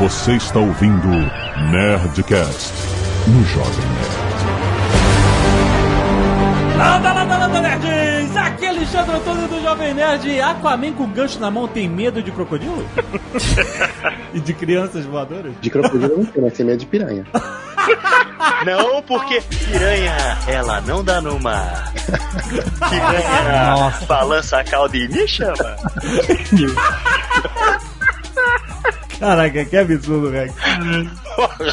Você está ouvindo Nerdcast no Jovem Nerd. Landa, landa, landa, nerds! Aqui é Alexandre Antônio do Jovem Nerd. Aquaman com gancho na mão tem medo de crocodilo? e de crianças voadoras? De crocodilo não tem, mas tem medo de piranha. Não, porque piranha, ela não dá no mar. Piranha Nossa. balança a cauda e me chama. Caraca, que absurdo, velho.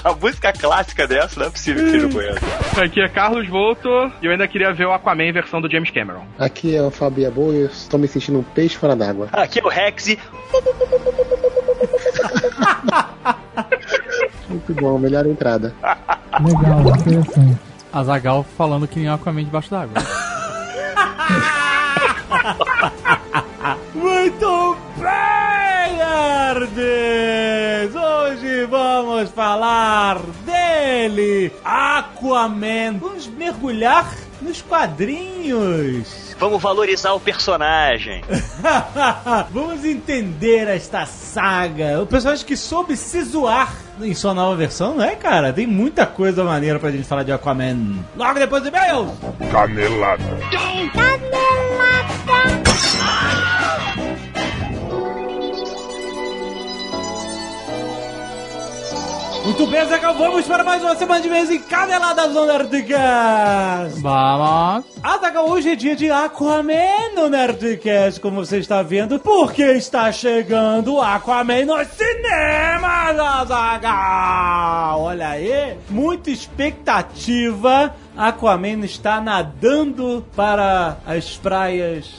A música clássica dessa não é possível que seja conhece. Aqui é Carlos Volto e eu ainda queria ver o Aquaman versão do James Cameron. Aqui é o Fabio Boa e eu estou me sentindo um peixe fora d'água. Aqui é o Rex e Muito bom, melhor entrada. Legal, interessante. Azagal falando que nem Aquaman debaixo d'água. Muito nerds! Hoje vamos falar dele, Aquaman. Vamos mergulhar nos quadrinhos. vamos valorizar o personagem. Vamos entender esta saga. O personagem que soube se zoar em sua nova versão, não é, cara? Tem muita coisa maneira pra gente falar de Aquaman. Logo depois do e-mails. Canelada. Muito bem, Zagal, vamos para mais uma semana de mês em Caneladas Nerdcast. Vamos! Azagal, hoje é dia de Aquaman no Nerdcast, como você está vendo, porque está chegando Aquaman nos cinemas, Azagal! Olha aí, muita expectativa. Aquaman está nadando para as praias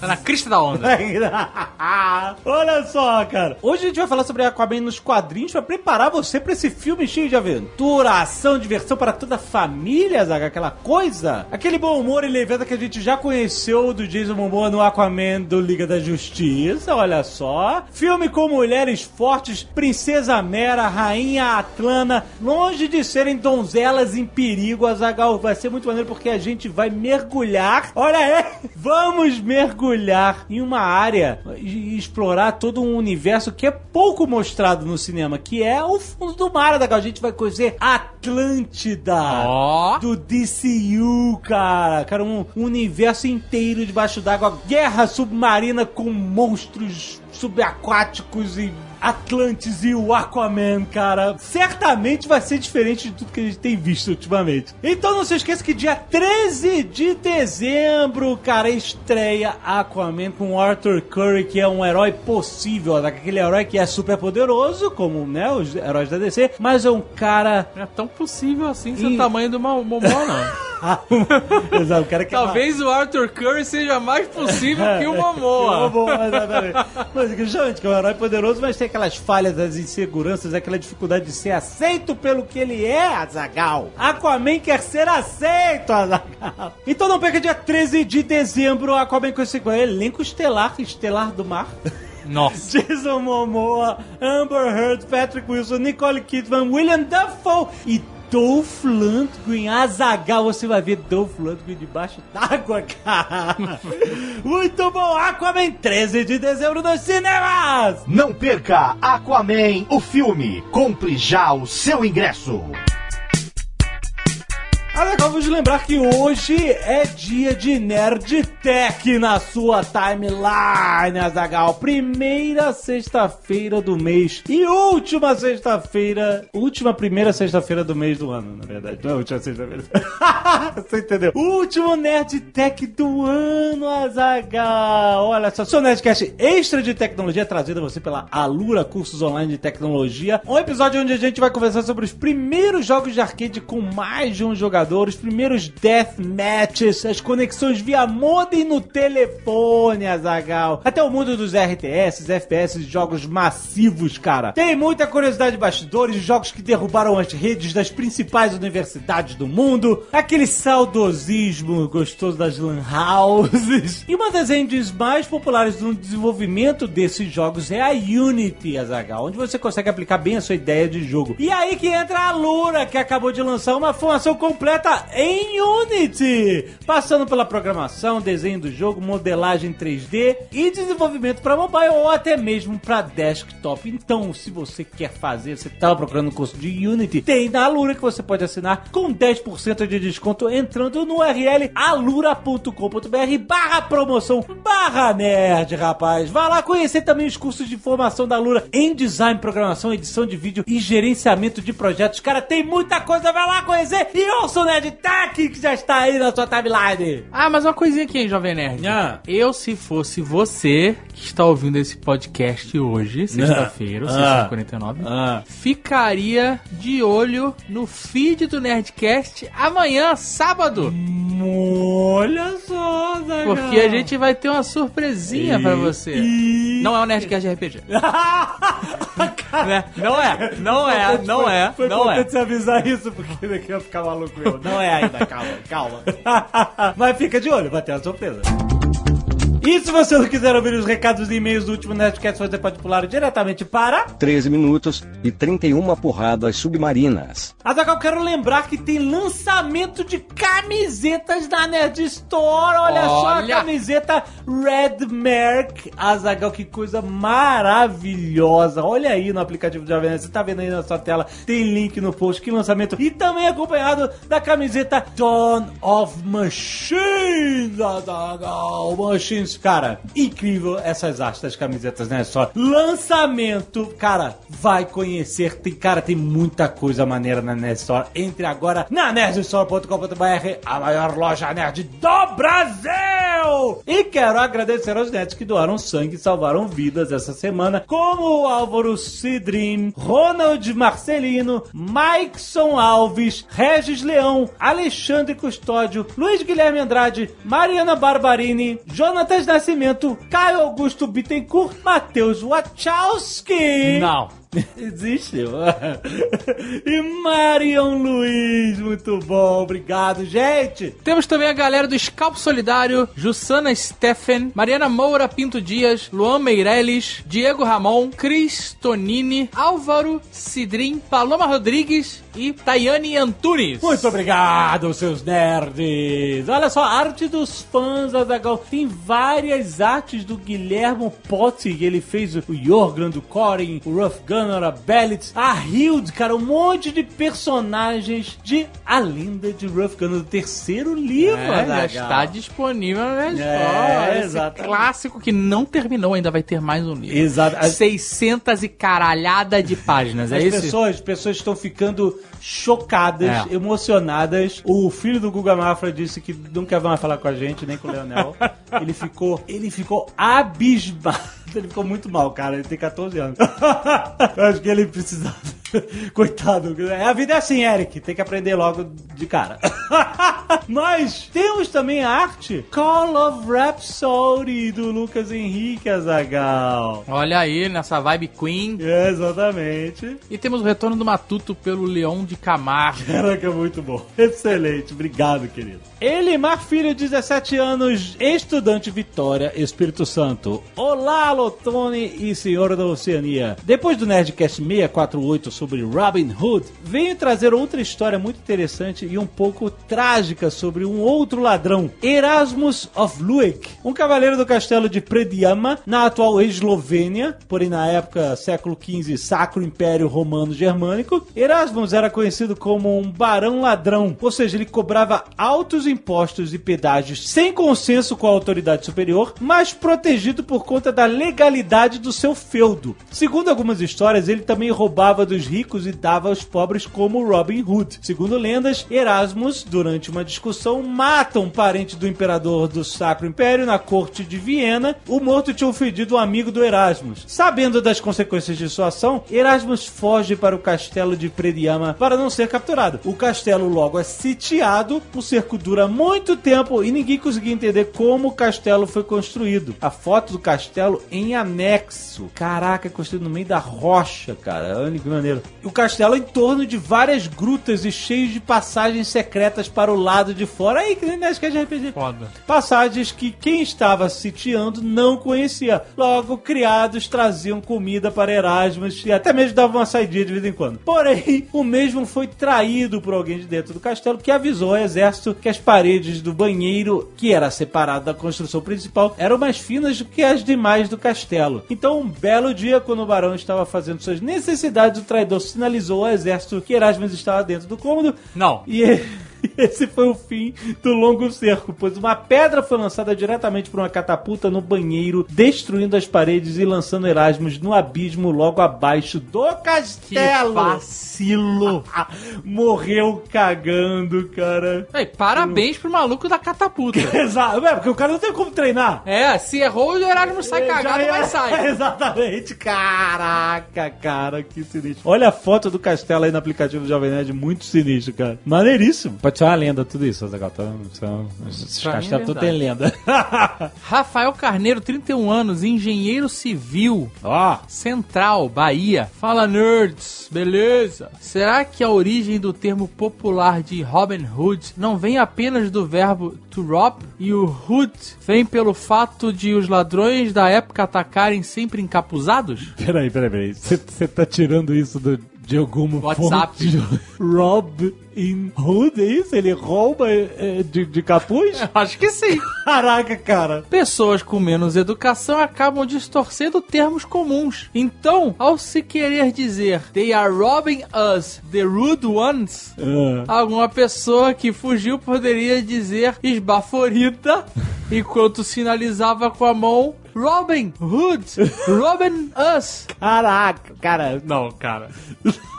Tá na crista da onda. Olha só, cara. Hoje a gente vai falar sobre Aquaman nos quadrinhos pra preparar você pra esse filme cheio de aventura, ação, diversão para toda a família, Zaga, aquela coisa. Aquele bom humor e leveza que a gente já conheceu do Jason Momoa no Aquaman do Liga da Justiça, olha só. Filme com mulheres fortes, princesa Mera, rainha Atlana, longe de serem donzelas em perigo, Azagal. Vai ser muito maneiro porque a gente vai mergulhar. Olha aí, vamos mergulhar em uma área e explorar todo um universo que é pouco mostrado no cinema, que é o fundo do mar, Azagal. A gente vai conhecer Atlântida Ó. do DCU, cara. Cara, um universo inteiro debaixo d'água, guerra submarina com monstros subaquáticos e Atlantis e o Aquaman, cara. Certamente vai ser diferente de tudo que a gente tem visto ultimamente. Então não se esqueça que dia 13 de dezembro, cara, estreia Aquaman com Arthur Curry, que é um herói possível, aquele herói que é super poderoso, como né, os heróis da DC, mas é um cara Não é tão possível assim ser Ih. o tamanho do Mo- Momoa, não. Exato, o cara que Talvez o Arthur Curry seja mais possível que o Momoa. Bom, exatamente. Mas justamente que é um herói poderoso, mas tem aquelas falhas, as inseguranças, aquela dificuldade de ser aceito pelo que ele é, Azagal. Aquaman quer ser aceito, Azagal. Então não perca dia 13 de dezembro, Aquaman com esse elenco estelar, estelar do mar. Nossa. Jason Momoa, Amber Heard, Patrick Wilson, Nicole Kidman, William Dafoe e Dolph Lundgren, Azagal, você vai ver Dolph Lundgren debaixo d'água, cara. Muito bom, Aquaman 13 de dezembro nos cinemas. Não perca Aquaman, o filme. Compre já o seu ingresso. Azagal, vamos lembrar que hoje é dia de Nerd Tech na sua timeline, Azagal. Primeira sexta-feira do mês e última sexta-feira, última primeira sexta-feira do mês do ano, na verdade. Não é última sexta-feira. Você entendeu? Último Nerd Tech do ano, Azagal. Olha só, seu Nerdcast extra de tecnologia trazido a você pela Alura Cursos Online de Tecnologia. Um episódio onde a gente vai conversar sobre os primeiros jogos de arcade com mais de um jogador, os primeiros death matches, as conexões via modem no telefone, Azagal. Até o mundo dos RTS, FPS, jogos massivos, cara. Tem muita curiosidade de bastidores, jogos que derrubaram as redes das principais universidades do mundo, aquele saudosismo gostoso das lan houses. E uma das engines mais populares no desenvolvimento desses jogos é a Unity, Azagal, onde você consegue aplicar bem a sua ideia de jogo. E aí que entra a Lura, que acabou de lançar uma formação completa completa em Unity, passando pela programação, desenho do jogo, modelagem 3D e desenvolvimento para mobile ou até mesmo para desktop. Então, se você quer fazer, você estava procurando um curso de Unity, tem na Alura que você pode assinar com 10% de desconto entrando no URL alura.com.br barra promoção barra nerd, rapaz. Vá lá conhecer também os cursos de formação da Alura em design, programação, edição de vídeo e gerenciamento de projetos. Cara, tem muita coisa, vai lá conhecer e ouça Nerd Tech que já está aí na sua timeline. Ah, mas uma coisinha aqui, hein, Jovem Nerd. Ah. Eu, se fosse você que está ouvindo esse podcast hoje, sexta-feira, Ah. 6h49, Ah. ficaria de olho no feed do Nerdcast amanhã, sábado. Olha só, Zagal. Porque a gente vai ter uma surpresinha pra você. E- Não é o Nerdcast de RPG. Né? Não é, não é, não é, Foi não é. você avisar isso, porque daqui eu ia ficar maluco Não é ainda, calma, calma. Mas fica de olho, vai ter uma surpresa. E se você não quiser ouvir os recados e e-mails do último Nerdcast, você pode pular diretamente para... 13 minutos e 31 porradas submarinas. Azaghal, quero lembrar que tem lançamento de camisetas na Nerd Store. Olha, só a Olha! camiseta Red Merc. Azaghal, que coisa maravilhosa. Olha aí no aplicativo de Jovem Nerd. Você tá vendo aí na sua tela. Tem link no post. Que lançamento. E também acompanhado da camiseta Dawn of Machines. Azaghal, Machines. Cara, incrível essas artes das camisetas, né? Só lançamento. Cara, vai conhecer. Tem, cara, tem muita coisa maneira na Nerd. Entre agora na nerdstore.com.br, a maior loja nerd do Brasil! E quero agradecer aos nerds que doaram sangue e salvaram vidas essa semana, como o Álvaro Cidrim, Ronald Marcelino, Maikson Alves, Regis Leão, Alexandre Custódio, Luiz Guilherme Andrade, Mariana Barbarini, Jonatas Nascimento, Caio Augusto Bittencourt, Matheus Wachowski. Não. Existe. e Marion Luiz, muito bom, obrigado, gente. Temos também a galera do Scalpo Solidário, Jussana Steffen, Mariana Moura Pinto Dias, Luan Meirelles, Diego Ramon, Cris Tonini, Álvaro Cidrim, Paloma Rodrigues e Tayane Antunes. Muito obrigado, seus nerds! Olha só, arte dos fãs, Azaghal. Tem várias artes do Guilhermo Potti, ele fez o Jorgran do Corin, o Rough Gunner, a a Hild, cara, um monte de personagens de A Lenda de Rough Gunner, do terceiro livro, É, já está disponível na Nerd É. Esse exatamente. clássico que não terminou, ainda vai ter mais um livro. Exato. As- 600 e caralhada de páginas, é As isso? pessoas, as pessoas estão ficando chocadas, É. emocionadas. O filho do Guga Mafra disse que não quer mais falar com a gente, nem com o Leonel. ele ficou, ele ficou abismado. Ele ficou muito mal, cara. Ele tem 14 anos. Eu acho que ele precisava. Coitado. A vida é assim, Eric. Tem que aprender logo de cara. Mas temos também a arte Call of Rhapsody do Lucas Henrique Azagal. Olha aí, nessa vibe Queen. Exatamente. E temos o retorno do Matuto pelo Leão de Camargo. Caraca, muito bom. Excelente. Obrigado, querido. Elimar Filho, 17 anos, estudante Vitória, Espírito Santo. Olá, Lotone e senhor da Oceania. Depois do Nerdcast 648 sobre Robin Hood, venho trazer outra história muito interessante e um pouco trágica sobre um outro ladrão, Erasmus of Luek, um cavaleiro do castelo de Prediama, na atual Eslovênia, porém na época século XV, Sacro Império Romano Germânico. Erasmus era conhecido como um barão ladrão, ou seja, ele cobrava altos impostos e pedágios sem consenso com a autoridade superior, mas protegido por conta da legalidade do seu feudo. Segundo algumas histórias, ele também roubava dos ricos e dava aos pobres como Robin Hood. Segundo lendas, Erasmus, durante uma discussão, mata um parente do imperador do Sacro Império na corte de Viena. O morto tinha ofendido um amigo do Erasmus. Sabendo das consequências de sua ação, Erasmus foge para o castelo de Prediama para não ser capturado. O castelo logo é sitiado, o cerco dura muito tempo e ninguém conseguia entender como o castelo foi construído. A foto do castelo em anexo. Caraca, é construído no meio da rocha, cara. Olha que maneiro. O castelo é em torno de várias grutas e cheio de passagens secretas para o lado de fora. Aí, que nem na Sketch RPG. Foda. Passagens que quem estava sitiando não conhecia. Logo, criados traziam comida para Erasmus e até mesmo davam uma saidinha de vez em quando. Porém, o mesmo foi traído por alguém de dentro do castelo que avisou ao exército que as paredes do banheiro, que era separado da construção principal, eram mais finas do que as demais do castelo. Então, um belo dia, quando o barão estava fazendo suas necessidades, o traidor sinalizou ao exército que Erasmus estava dentro do cômodo Não. e esse foi o fim do longo cerco, pois uma pedra foi lançada diretamente por uma catapulta no banheiro, destruindo as paredes e lançando Erasmus no abismo logo abaixo do Que castelo. vacilo. Morreu cagando, cara. Ei, parabéns pro maluco da catapulta. Exato, é, porque o cara não tem como treinar. É, se errou, o Erasmo sai É, cagado, mas é- sai. Exatamente. Caraca, cara, que sinistro. Olha a foto do castelo aí no aplicativo do Jovem Nerd, muito sinistro, cara. Maneiríssimo. Pode ser uma lenda tudo isso, Azaghal. Tá? São, esses mim é tudo tem lenda. Rafael Carneiro, 31 anos, engenheiro civil. Ó, Central, Bahia. Fala, nerds. Beleza? Será que a origem do termo popular de Robin Hood não vem apenas do verbo to rob? E o hood vem pelo fato de os ladrões da época atacarem sempre encapuzados? peraí, peraí, peraí. Você tá tirando isso do, de alguma WhatsApp. fonte? Rob in Hood, é isso? Ele rouba é, de, de capuz? Acho que sim. Caraca, cara. Pessoas com menos educação acabam distorcendo termos comuns. Então, ao se querer dizer they are robbing us, the rude ones, Ah. alguma pessoa que fugiu poderia dizer esbaforida enquanto sinalizava com a mão Robin Hood, Robin us. Caraca, cara. Não, cara.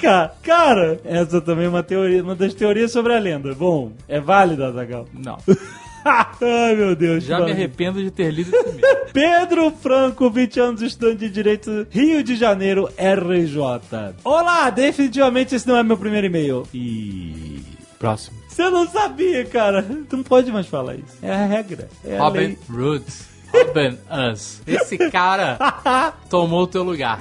Ca- Cara, essa também é uma teoria, uma das teorias sobre a lenda. Bom, é válida, Zagal. Não. Ai, meu Deus. Já mano. me arrependo de ter lido esse mesmo. Pedro Franco, 20 anos, estudante de Direito, Rio de Janeiro, RJ. Olá, definitivamente esse não é meu primeiro e-mail. E... Próximo. Você não sabia, cara. Tu não pode mais falar isso. É a regra. É Robin. Hood. Robin us. Esse cara tomou o teu lugar.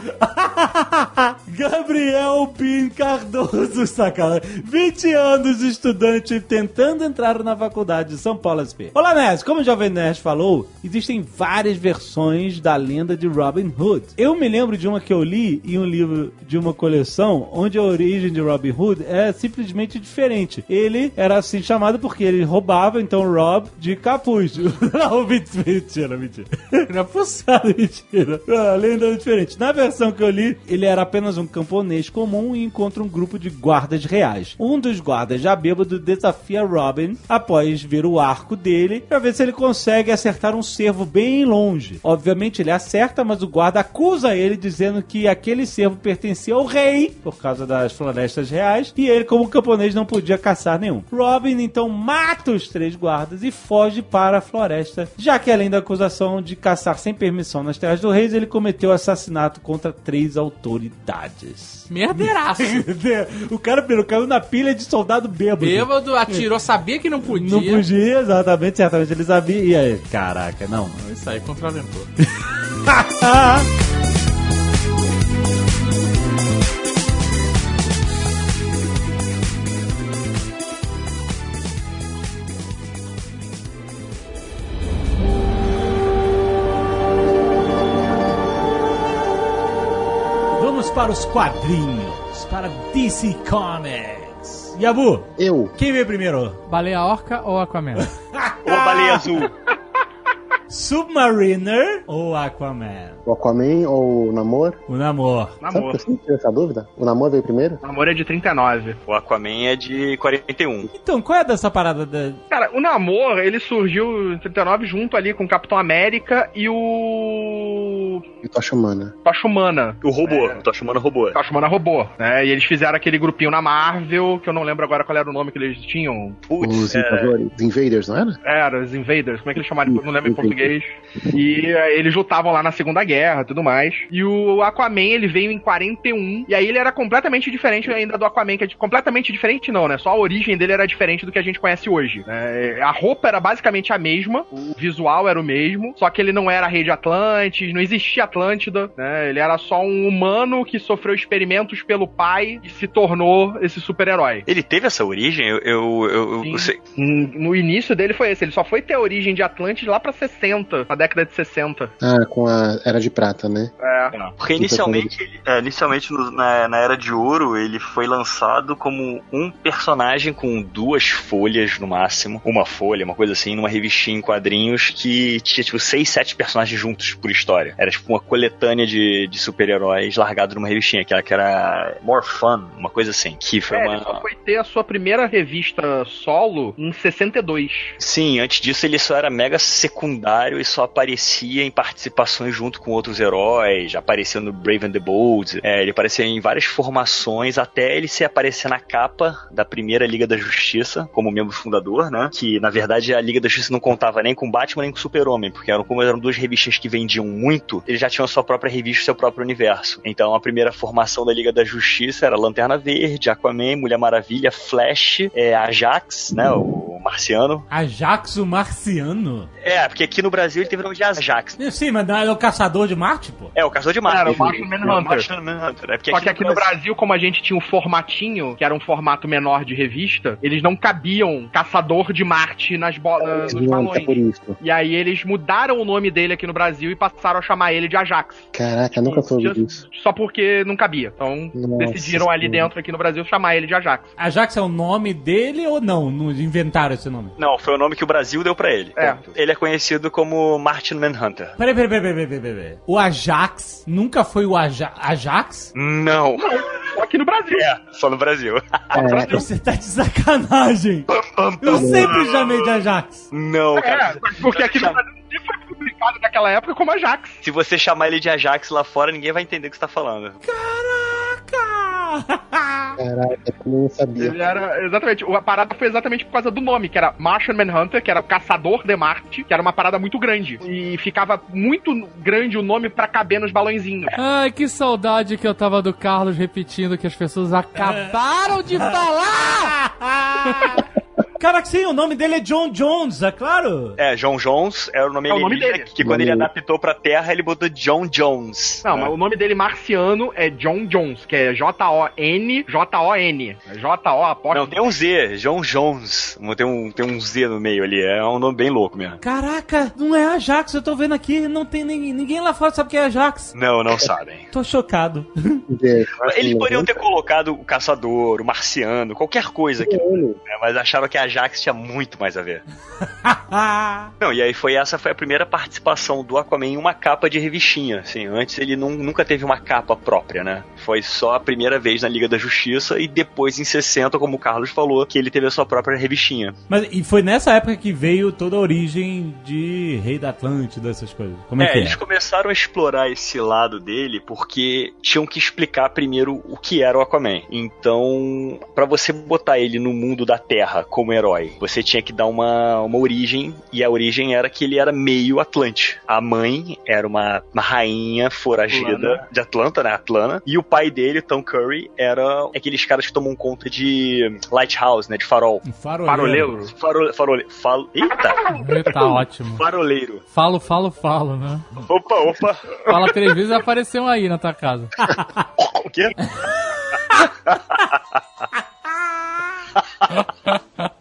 Gabriel Pin Cardoso, sacanagem. 20 anos, estudante, tentando entrar na faculdade de São Paulo SP. Olá, Nerd. Como o Jovem Nerd falou, existem várias versões da lenda de Robin Hood. Eu me lembro de uma que eu li em um livro de uma coleção, onde a origem de Robin Hood é simplesmente diferente. Ele era assim chamado porque ele roubava, então, Rob de capuz. Não, mentira, mentira. Não é possível. Mentira. A lenda é diferente. Na versão que eu li, ele era apenas um camponês comum e encontra um grupo de guardas reais. Um dos guardas, já bêbado, desafia Robin após ver o arco dele pra ver se ele consegue acertar um cervo bem longe. Obviamente ele acerta, mas o guarda acusa ele dizendo que aquele cervo pertencia ao rei por causa das florestas reais e ele, como camponês, não podia caçar nenhum. Robin então mata os três guardas e foge para a floresta, já que além da acusação de caçar sem permissão nas terras do rei, ele cometeu assassinato contra três autoridades. Merdeiraço. o cara pirou, caiu na pilha de soldado bêbado. Bêbado, atirou, sabia que não podia. Não podia, exatamente, certamente ele sabia. E aí, caraca, não. Isso aí, contraventou. para os quadrinhos, para DC Comics. Yabu, Eu, quem veio primeiro? Baleia orca ou Aquaman? Ô, baleia azul. Submariner ou Aquaman? o Aquaman ou o Namor? O Namor. Sabe Namor. que eu essa dúvida? O Namor veio primeiro? Namor é de 39. O Aquaman é de 41. Então, qual é dessa parada da... Cara, o Namor, ele surgiu em 39 junto ali com o Capitão América e o. E Tocha Humana. Tocha Humana. O robô. O Tô chamando robô. Tocha Humana robô, né? E eles fizeram aquele grupinho na Marvel, que eu não lembro agora qual era o nome que eles tinham. Putz, Os é, Invaders, não era? Era, os Invaders, como é que eles chamaram? Eu não lembro em português português. E eh, eles lutavam lá na Segunda Guerra tudo mais. E o Aquaman, ele veio em 41. E aí ele era completamente diferente ainda do Aquaman, que é de- completamente diferente, não, né? Só a origem dele era diferente do que a gente conhece hoje. né? A roupa era basicamente a mesma, o visual era o mesmo, só que ele não era a rei de Atlantis, não existia Atlântida, né? Ele era só um humano que sofreu experimentos pelo pai e se tornou esse super-herói. Ele teve essa origem? Eu, eu, eu- eu sei. No início dele foi esse, ele só foi ter a origem de Atlantis lá pra 60, na década de 60. Ah, com a Era de Prata, né? É. Porque inicialmente, ele- é, inicialmente no- na, na Era de Ouro, ele foi lançado como um personagem com duas folhas no máximo. Uma folha, uma coisa assim, numa revistinha em quadrinhos que tinha tipo seis, sete personagens juntos por história. Era tipo uma coletânea de, de super-heróis largado numa revistinha, que era, que era More Fun, uma coisa assim. Que foi É, uma. ele só foi ter a sua primeira revista solo em 62. Sim, antes disso ele só era mega secundário e só aparecia em participações junto com outros heróis, aparecendo no Brave and the Bold. É, ele aparecia em várias formações até ele se aparecer na capa da primeira Liga da Justiça, como membro fundador, né? Que na verdade a Liga da Justiça não contava nem com Batman nem com Super-Homem, porque eram, como eram duas revistas que vendiam muito, eles já tinham a sua própria revista, seu próprio universo. Então a primeira formação da Liga da Justiça era Lanterna Verde, Aquaman, Mulher Maravilha, Flash, é, Ajax, né? O marciano. Ajax o Marciano? É, porque aqui no Brasil ele teve o nome de Ajax. Sim, mas não é o caçador de Marte, pô? É, o caçador de Marte. Era o Martian Manhunter. Martian Manhunter. É porque Só que aqui no Brasil, como a gente tinha um formatinho, que era um formato menor de revista, eles não cabiam caçador de Marte nas bolas, nos Não, é balões. por isso. E aí eles mudaram o nome dele aqui no Brasil e passaram a chamar ele de Ajax. Caraca, nunca soube disso. Só porque não cabia. Então Nossa decidiram ali Senhora. dentro aqui no Brasil chamar ele de Ajax. Ajax é o nome dele ou não? Não inventaram esse nome? Não, foi o nome que o Brasil deu pra ele. É. Ele é conhecido como Martin Manhunter. Peraí, peraí, peraí, peraí, peraí, peraí. O Ajax nunca foi o Aja Ajax? Não. Só aqui no Brasil. É, só no Brasil. Caraca, Você tá de sacanagem. Eu sempre chamei de Ajax. Não, É, cara. porque aqui no Brasil ele foi publicado naquela época como Ajax. Se você chamar ele de Ajax lá fora, ninguém vai entender o que você tá falando. Caraca! Caraca, eu não sabia. Ele era. Exatamente. A parada foi exatamente por causa do nome, que era Martian Manhunter, que era caçador de Marte, que era uma parada muito grande. E ficava muito grande o nome pra caber nos balãozinhos. Ai, que saudade que eu tava do Carlos repetindo que as pessoas acabaram de falar! Caraca, sim, o nome dele é John Jones, é claro. É, John Jones era o nome, É o nome alienígena dele. que quando ele dele. adaptou pra Terra, ele botou John Jones. Não, né? mas o nome dele marciano é John Jones, que é J-O-N, J-O-N. J-O apóstolo. Não, tem um Z, John Jones. Tem um, tem um Z no meio ali. É um nome bem louco mesmo. Caraca, não é Ajax, eu tô vendo aqui, não tem nem, ninguém lá fora sabe o que é Ajax. Não, não sabem. Tô chocado. É, Eles poderiam ter colocado o caçador, o marciano, qualquer coisa aqui. Né? Mas acharam que a Ajax tinha muito mais a ver. Não, e aí foi essa foi a primeira participação do Aquaman em uma capa de revistinha. Assim, antes ele nun- nunca teve uma capa própria, né? Foi só a primeira vez na Liga da Justiça e depois em 60, como o Carlos falou, que ele teve a sua própria revistinha. Mas e foi nessa época que veio toda a origem de Rei da Atlântida, essas coisas. Como é, É, que eles é? começaram a explorar esse lado dele porque tinham que explicar primeiro o que era o Aquaman. Então, pra você botar ele no mundo da Terra como herói, você tinha que dar uma, uma origem, e a origem era que ele era meio Atlante. A mãe era uma, uma rainha foragida Atlana. de Atlanta, né? Atlana. E o pai dele, Tom Curry, era aqueles caras que tomam conta de Lighthouse, né? De farol. Um faroleiro. Faroleiro. Farol, farole, fal, eita! Tá ótimo. Faroleiro. Falo, falo, falo, né? Opa, opa! Fala três vezes e apareceu aí na tua casa. O quê?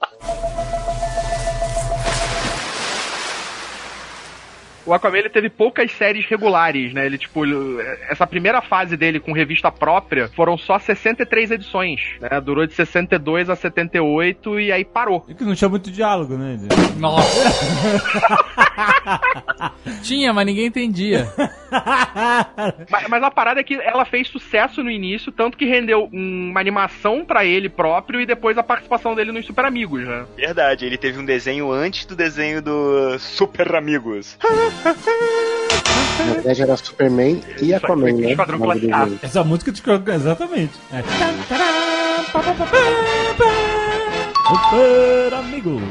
O Aquaman ele teve poucas séries regulares, né? Ele, tipo, ele- essa primeira fase dele com revista própria foram só 63 edições, né? Durou de 62 a 78 e aí parou. É que não tinha muito diálogo, né? Nossa. Tinha, mas ninguém entendia. Mas, mas a parada é que ela fez sucesso no início, tanto que rendeu um- uma animação pra ele próprio e depois a participação dele nos Super Amigos, né? Verdade, ele teve um desenho antes do desenho do Super Amigos. Na verdade era Superman e Aquaman, né? Esquadrão Classe A. Essa música coloca exatamente. É. Super amigo.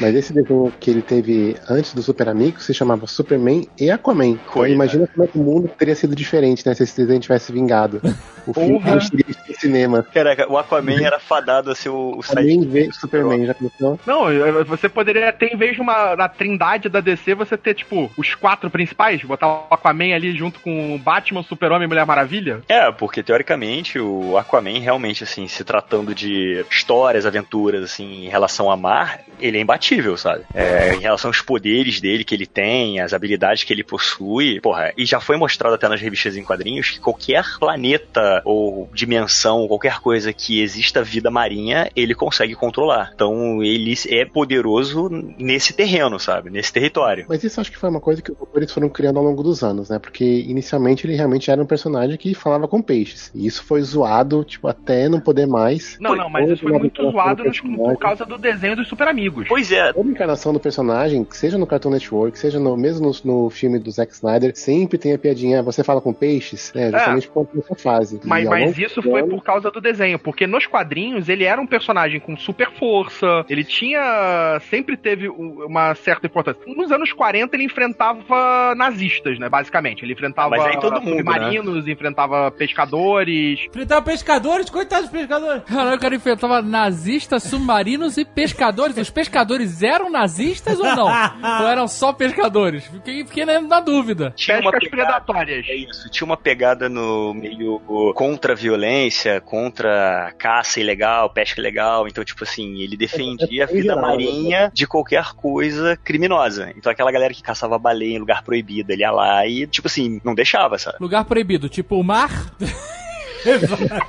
Mas esse desenho que ele teve antes do Super Amigo se chamava Superman e Aquaman. Então, imagina como é que o mundo teria sido diferente, né? Se esse desenho tivesse vingado. O filme no cinema. Caraca, o Aquaman era fadado a ser o, o Aquaman site. vê Superman, já começou? Não, você poderia ter, em vez de uma na trindade da DC, você ter, tipo, os quatro principais, botar o Aquaman ali junto com o Batman, Super-Homem e Mulher Maravilha. É, porque teoricamente o Aquaman realmente, assim, se tratando de histórias, aventuras, assim, em relação a mar, ele é imbatível, sabe? É, em relação aos poderes dele que ele tem, as habilidades que ele possui, porra, e já foi mostrado até nas revistas em quadrinhos que qualquer planeta ou dimensão, qualquer coisa que exista vida marinha, ele consegue controlar. Então ele é poderoso nesse terreno, sabe? Nesse território. Mas isso acho que foi uma coisa que os autores foram criando ao longo dos anos, né? Porque inicialmente ele realmente era um personagem que falava com peixes. E isso foi zoado, tipo, até não poder mais. Não, não, mas isso foi muito zoado por causa do desenho dos Super Amigos. Pois é, Toda encarnação do personagem, seja no Cartoon Network, seja no, mesmo no, no filme do Zack Snyder, sempre tem a piadinha, "Ah, você fala com peixes, né? Justamente por conta dessa fase. Mas, mas isso foi por causa do desenho, porque nos quadrinhos ele era um personagem com super força, ele tinha. sempre teve uma certa importância. Nos anos 40 ele enfrentava nazistas, né? Basicamente. Ele enfrentava Mas aí todo mundo, submarinos, enfrentava pescadores. Enfrentar pescadores, coitados dos pescadores. Caralho, o cara enfrentava nazistas, submarinos e pescadores. Os pescadores eram nazistas ou não? ou eram só pescadores? Fiquei, fiquei na, na dúvida. tinha uma Pescas pegada- predatórias. É isso, tinha uma pegada no meio contra a violência, contra a caça ilegal, pesca ilegal. Então, tipo assim, ele defendia a Em vida geral, marinha de qualquer coisa criminosa. Então, aquela galera que caçava baleia em lugar proibido, ele ia lá e, tipo assim, não deixava, sabe? Lugar proibido, tipo o mar.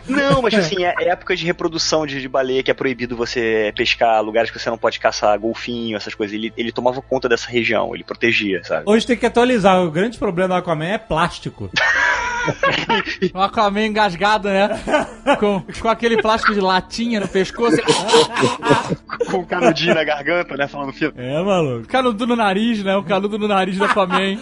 Não, mas assim, é época de reprodução de, de baleia que é proibido você pescar, lugares que você não pode caçar golfinho, essas coisas. Ele, ele tomava conta dessa região, ele protegia, sabe? Hoje tem que atualizar. O grande problema do Aquaman é plástico. O Aquaman engasgado, né? Com, com aquele plástico de latinha no pescoço. Com o canudinho na garganta, né? Falando filme. É, maluco. Canudo no nariz, né? O canudo no nariz do Aquaman.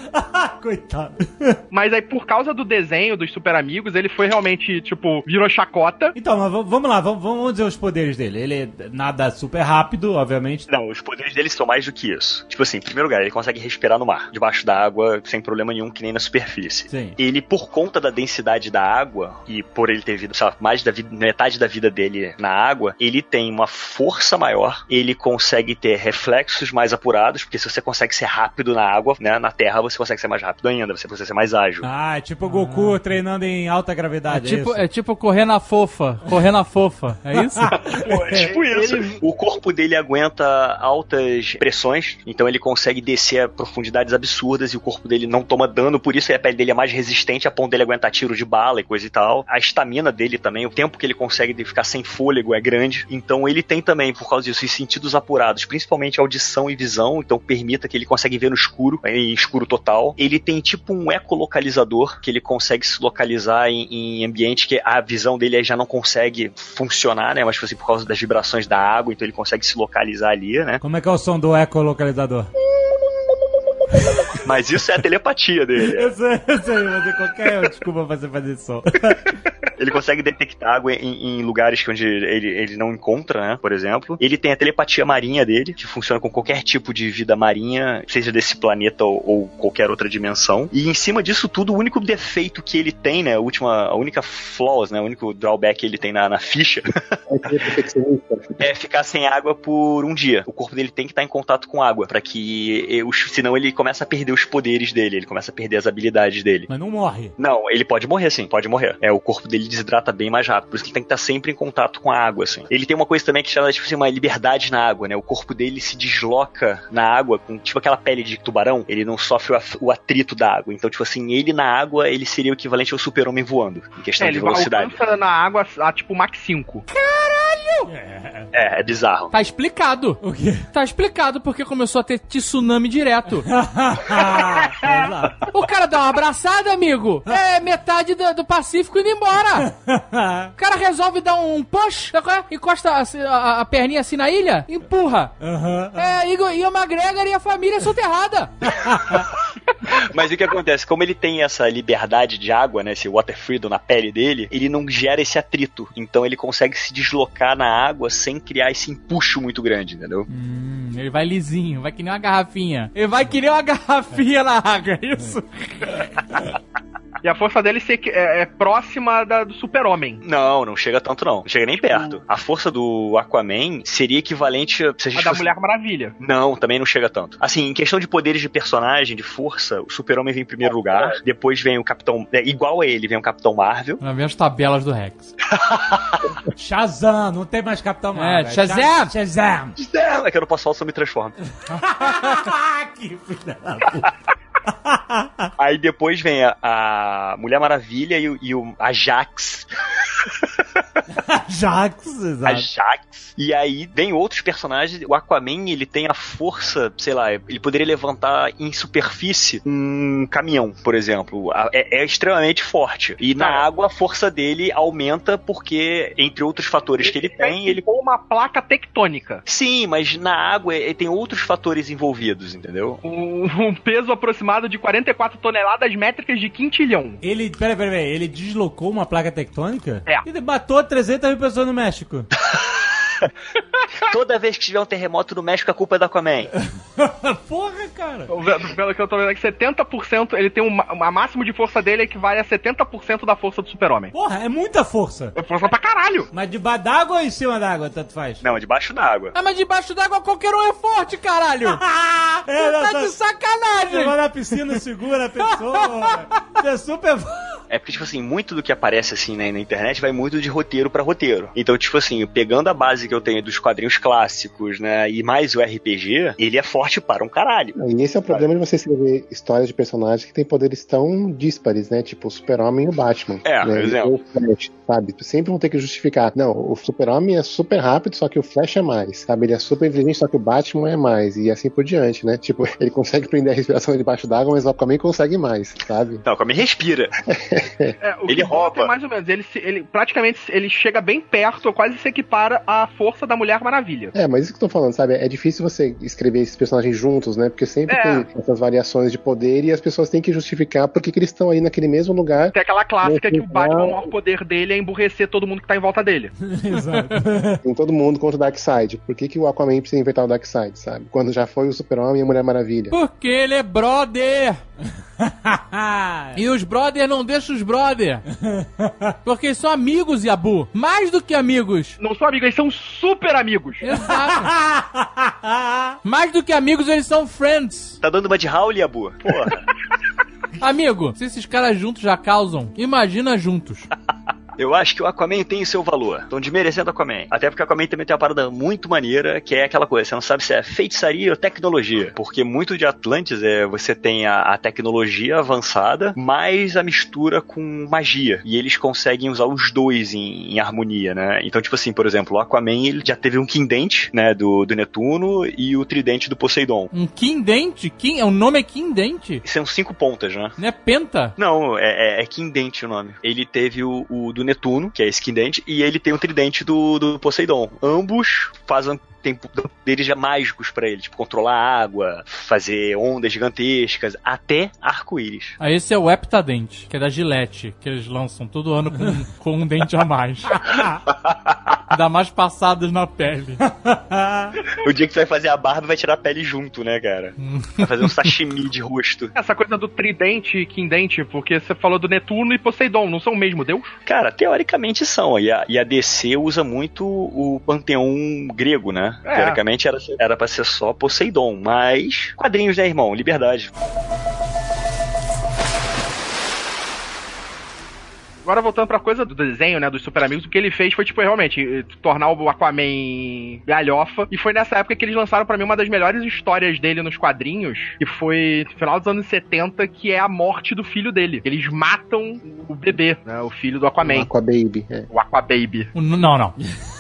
Coitado. Mas aí, por causa do desenho dos Super Amigos, ele foi realmente, tipo, virou chacota. Então, mas vamos lá, vamos, vamos dizer os poderes dele. Ele nada super rápido, obviamente. Não, os poderes dele são mais do que isso. Tipo assim, em primeiro lugar, ele consegue respirar no mar, debaixo da água, sem problema nenhum, que nem na superfície. Sim. Ele, por conta da densidade da água, e por ele ter vivido, sei lá, mais da vida, metade da vida dele na água, ele tem uma força maior, ele consegue ter reflexos mais apurados, porque se você consegue ser rápido na água, né, na terra, você consegue ser mais rápido ainda, você consegue ser mais ágil. Ah, é tipo o Goku treinando em alta É gravidade. É tipo, isso? é tipo correr na fofa. Correr na fofa. É isso? Pô, é tipo isso. O corpo dele aguenta altas pressões, então ele consegue descer a profundidades absurdas e o corpo dele não toma dano, por isso a pele dele é mais resistente a ponto dele aguentar tiro de bala e coisa e tal. A estamina dele também, o tempo que ele consegue de ficar sem fôlego é grande. Então ele tem também, por causa disso, os sentidos apurados, principalmente audição e visão, então permita que ele consegue ver no escuro, em escuro total. Ele tem tipo um ecolocalizador, que ele consegue se localizar em, em ambiente que a visão dele aí já não consegue funcionar, né? Mas tipo assim, por causa das vibrações da água, então ele consegue se localizar ali, né? Como é que é o som do ecolocalizador? Mas isso é a telepatia dele. Eu sei, eu sei, mas qualquer desculpa pra você fazer som. Ele consegue detectar água em, em lugares que onde ele, ele não encontra, né? Por exemplo. Ele tem a telepatia marinha dele, que funciona com qualquer tipo de vida marinha, seja desse planeta ou, ou qualquer outra dimensão. E em cima disso tudo, o único defeito que ele tem, né? A, última, a única flaws, né? O único drawback que ele tem na, na ficha perfeccionista. é ficar sem água por um dia. O corpo dele tem que estar em contato com água, para que os- senão ele começa a perder os poderes dele, ele começa a perder as habilidades dele. Mas não morre. Não, ele pode morrer sim, pode morrer. É, o corpo dele desidrata bem mais rápido, por isso que ele tem que estar sempre em contato com a água, assim. Ele tem uma coisa também que chama, tipo assim, uma liberdade na água, né? O corpo dele se desloca na água com, tipo, aquela pele de tubarão, ele não sofre o, atrito da água. Então, tipo assim, ele na água, ele seria o equivalente ao super-homem voando, em questão É, de ele velocidade. alcança na água a tipo Mach 5. É, é bizarro. Tá explicado. O quê? Tá explicado porque começou a ter tsunami direto. O cara dá uma abraçada, amigo. É metade do, do Pacífico indo embora. O cara resolve dar um push, é? encosta a, a- a perninha assim na ilha, empurra. Aham. É, Igor, Ian McGregor e a família soterrada. Mas o que acontece? Como ele tem essa liberdade de água, né? Esse water freedom na pele dele, ele não gera esse atrito. Então ele consegue se deslocar na água sem criar esse empuxo muito grande, entendeu? Hum, ele vai lisinho, vai que nem uma garrafinha. Ele vai que nem uma garrafinha na água, é isso? E a força dele é, é próxima da do super-homem. Não, não chega tanto não. Não chega nem perto. A força do Aquaman seria equivalente a, se a A da fosse- Mulher Maravilha. Não, também não chega tanto. Assim, em questão de poderes de personagem, de força, o Super-Homem vem em primeiro lugar, depois vem o Capitão. é, igual a ele, vem o Capitão Marvel. Lá vem as tabelas do Rex. Shazam, não tem mais Capitão É, Marvel. Shazam! Shazam! É que eu não posso falar, só me transformo. que filha da puta. Aí depois vem a, a Mulher Maravilha e, o- e o Ajax. Jax, exato. Ajax. E aí vem outros personagens. O Aquaman, ele tem a força, sei lá, ele poderia levantar em superfície um caminhão, por exemplo. É, é extremamente forte. E na água a força dele aumenta porque, entre outros fatores que ele tem, ele. Ou uma placa tectônica. Sim, mas na água ele tem outros fatores envolvidos, entendeu? Um, um peso aproximado de 44 toneladas métricas de quintilhão. Ele, peraí, peraí, peraí, ele deslocou uma placa tectônica? É. Ele matou 300 mil pessoas no México. Toda vez que tiver um terremoto no México, a culpa é do Aquaman. Porra, cara. Pelo que eu tô vendo aqui, 70%, ele tem um, a máximo de força dele equivale a 70% da força do super-homem. Porra, é muita força. É força pra caralho! Mas debaixo d'água ou em cima d'água, tanto faz? Não, debaixo d'água. Ah, mas debaixo d'água qualquer um é forte, caralho! É, Você tá de Você sacanagem! vai na piscina, segura a pessoa. é super... É porque, tipo assim, muito do que aparece assim né, na internet vai muito de roteiro pra roteiro. Então, tipo assim, pegando a base que eu tenho dos quadrinhos clássicos, né, e mais o RPG, ele é forte para um caralho. E esse é o problema de você escrever histórias de personagens que têm poderes tão díspares, né? Tipo o Super-Homem e o Batman. É, né? por exemplo. Ou o Flash, sabe? Sempre vão ter que justificar. Não, o Super-Homem é super rápido, só que o Flash é mais, sabe? Ele é super inteligente, só que o Batman é mais. E assim por diante, né? Tipo, ele consegue prender a respiração debaixo d'água, mas o Aquaman consegue mais, sabe? Não, como ele respira. É, o Ele rouba. é mais ou menos. Ele, ele praticamente ele chega bem perto, ou quase se equipara à força da Mulher Maravilha. É, mas isso que eu tô falando, sabe? É difícil você escrever esses personagens juntos, né? Porque sempre É. tem essas variações de poder e as pessoas têm que justificar porque que eles estão aí naquele mesmo lugar. Tem aquela clássica que o. Batman, o maior poder dele é emburrecer todo mundo que tá em volta dele. Exato. Tem todo mundo contra o Darkseid. Por que, que o Aquaman precisa inventar o Darkseid, sabe? Quando já foi o Super-Homem e a Mulher Maravilha. Porque ele é brother! E os brother não deixam os brother. Porque eles são amigos, Yabu. Mais do que amigos. Não são amigos, eles são super amigos. Exato. Mais do que amigos, eles são friends. Tá dando uma de Howl, Abu? Porra. Amigo, se esses caras juntos já causam, imagina juntos. Eu acho que o Aquaman tem o seu valor. Estão desmerecendo o Aquaman. Até porque o Aquaman também tem uma parada muito maneira, que é aquela coisa, você não sabe se é feitiçaria ou tecnologia. Porque muito de Atlantis é você tem a, a tecnologia avançada, mais a mistura com magia. E eles conseguem usar os dois em, em harmonia, né? Então, tipo assim, por exemplo, o Aquaman ele já teve um Quindente, né, do, do Netuno e o Tridente do Poseidon. Um Quindente? Kim, o nome é Quindente? São cinco pontas, né? Não é Penta? Não, é, é, é Quindente o nome. Ele teve o, o do Netuno, que é esse Quindente, e ele tem o tridente do, do Poseidon. Ambos fazem tem poderes já mágicos pra ele, tipo controlar a água, fazer ondas gigantescas, até arco-íris. Ah, esse é o Heptadente, que é da Gillette, que eles lançam todo ano com, com um dente a mais. Dá mais passadas na pele. O dia que você vai fazer a barba vai tirar a pele junto, né, cara? Vai fazer um sashimi de rosto. Essa coisa do tridente e quindente, porque você falou do Netuno e Poseidon, não são o mesmo deus? Cara, teoricamente são. E a, e a DC usa muito o panteão grego, né? É. Teoricamente era, era pra ser só Poseidon, mas quadrinhos, né, irmão? Liberdade. Agora voltando pra coisa do desenho, né, dos Super Amigos, o que ele fez foi, tipo, realmente, eh, tornar o Aquaman galhofa. E foi nessa época que eles lançaram pra mim uma das melhores histórias dele nos quadrinhos, que foi no final dos anos 70, que é a morte do filho dele. Eles matam o bebê, né, o filho do Aquaman. Aqua Baby. É. O Aquababy. O- Não, não.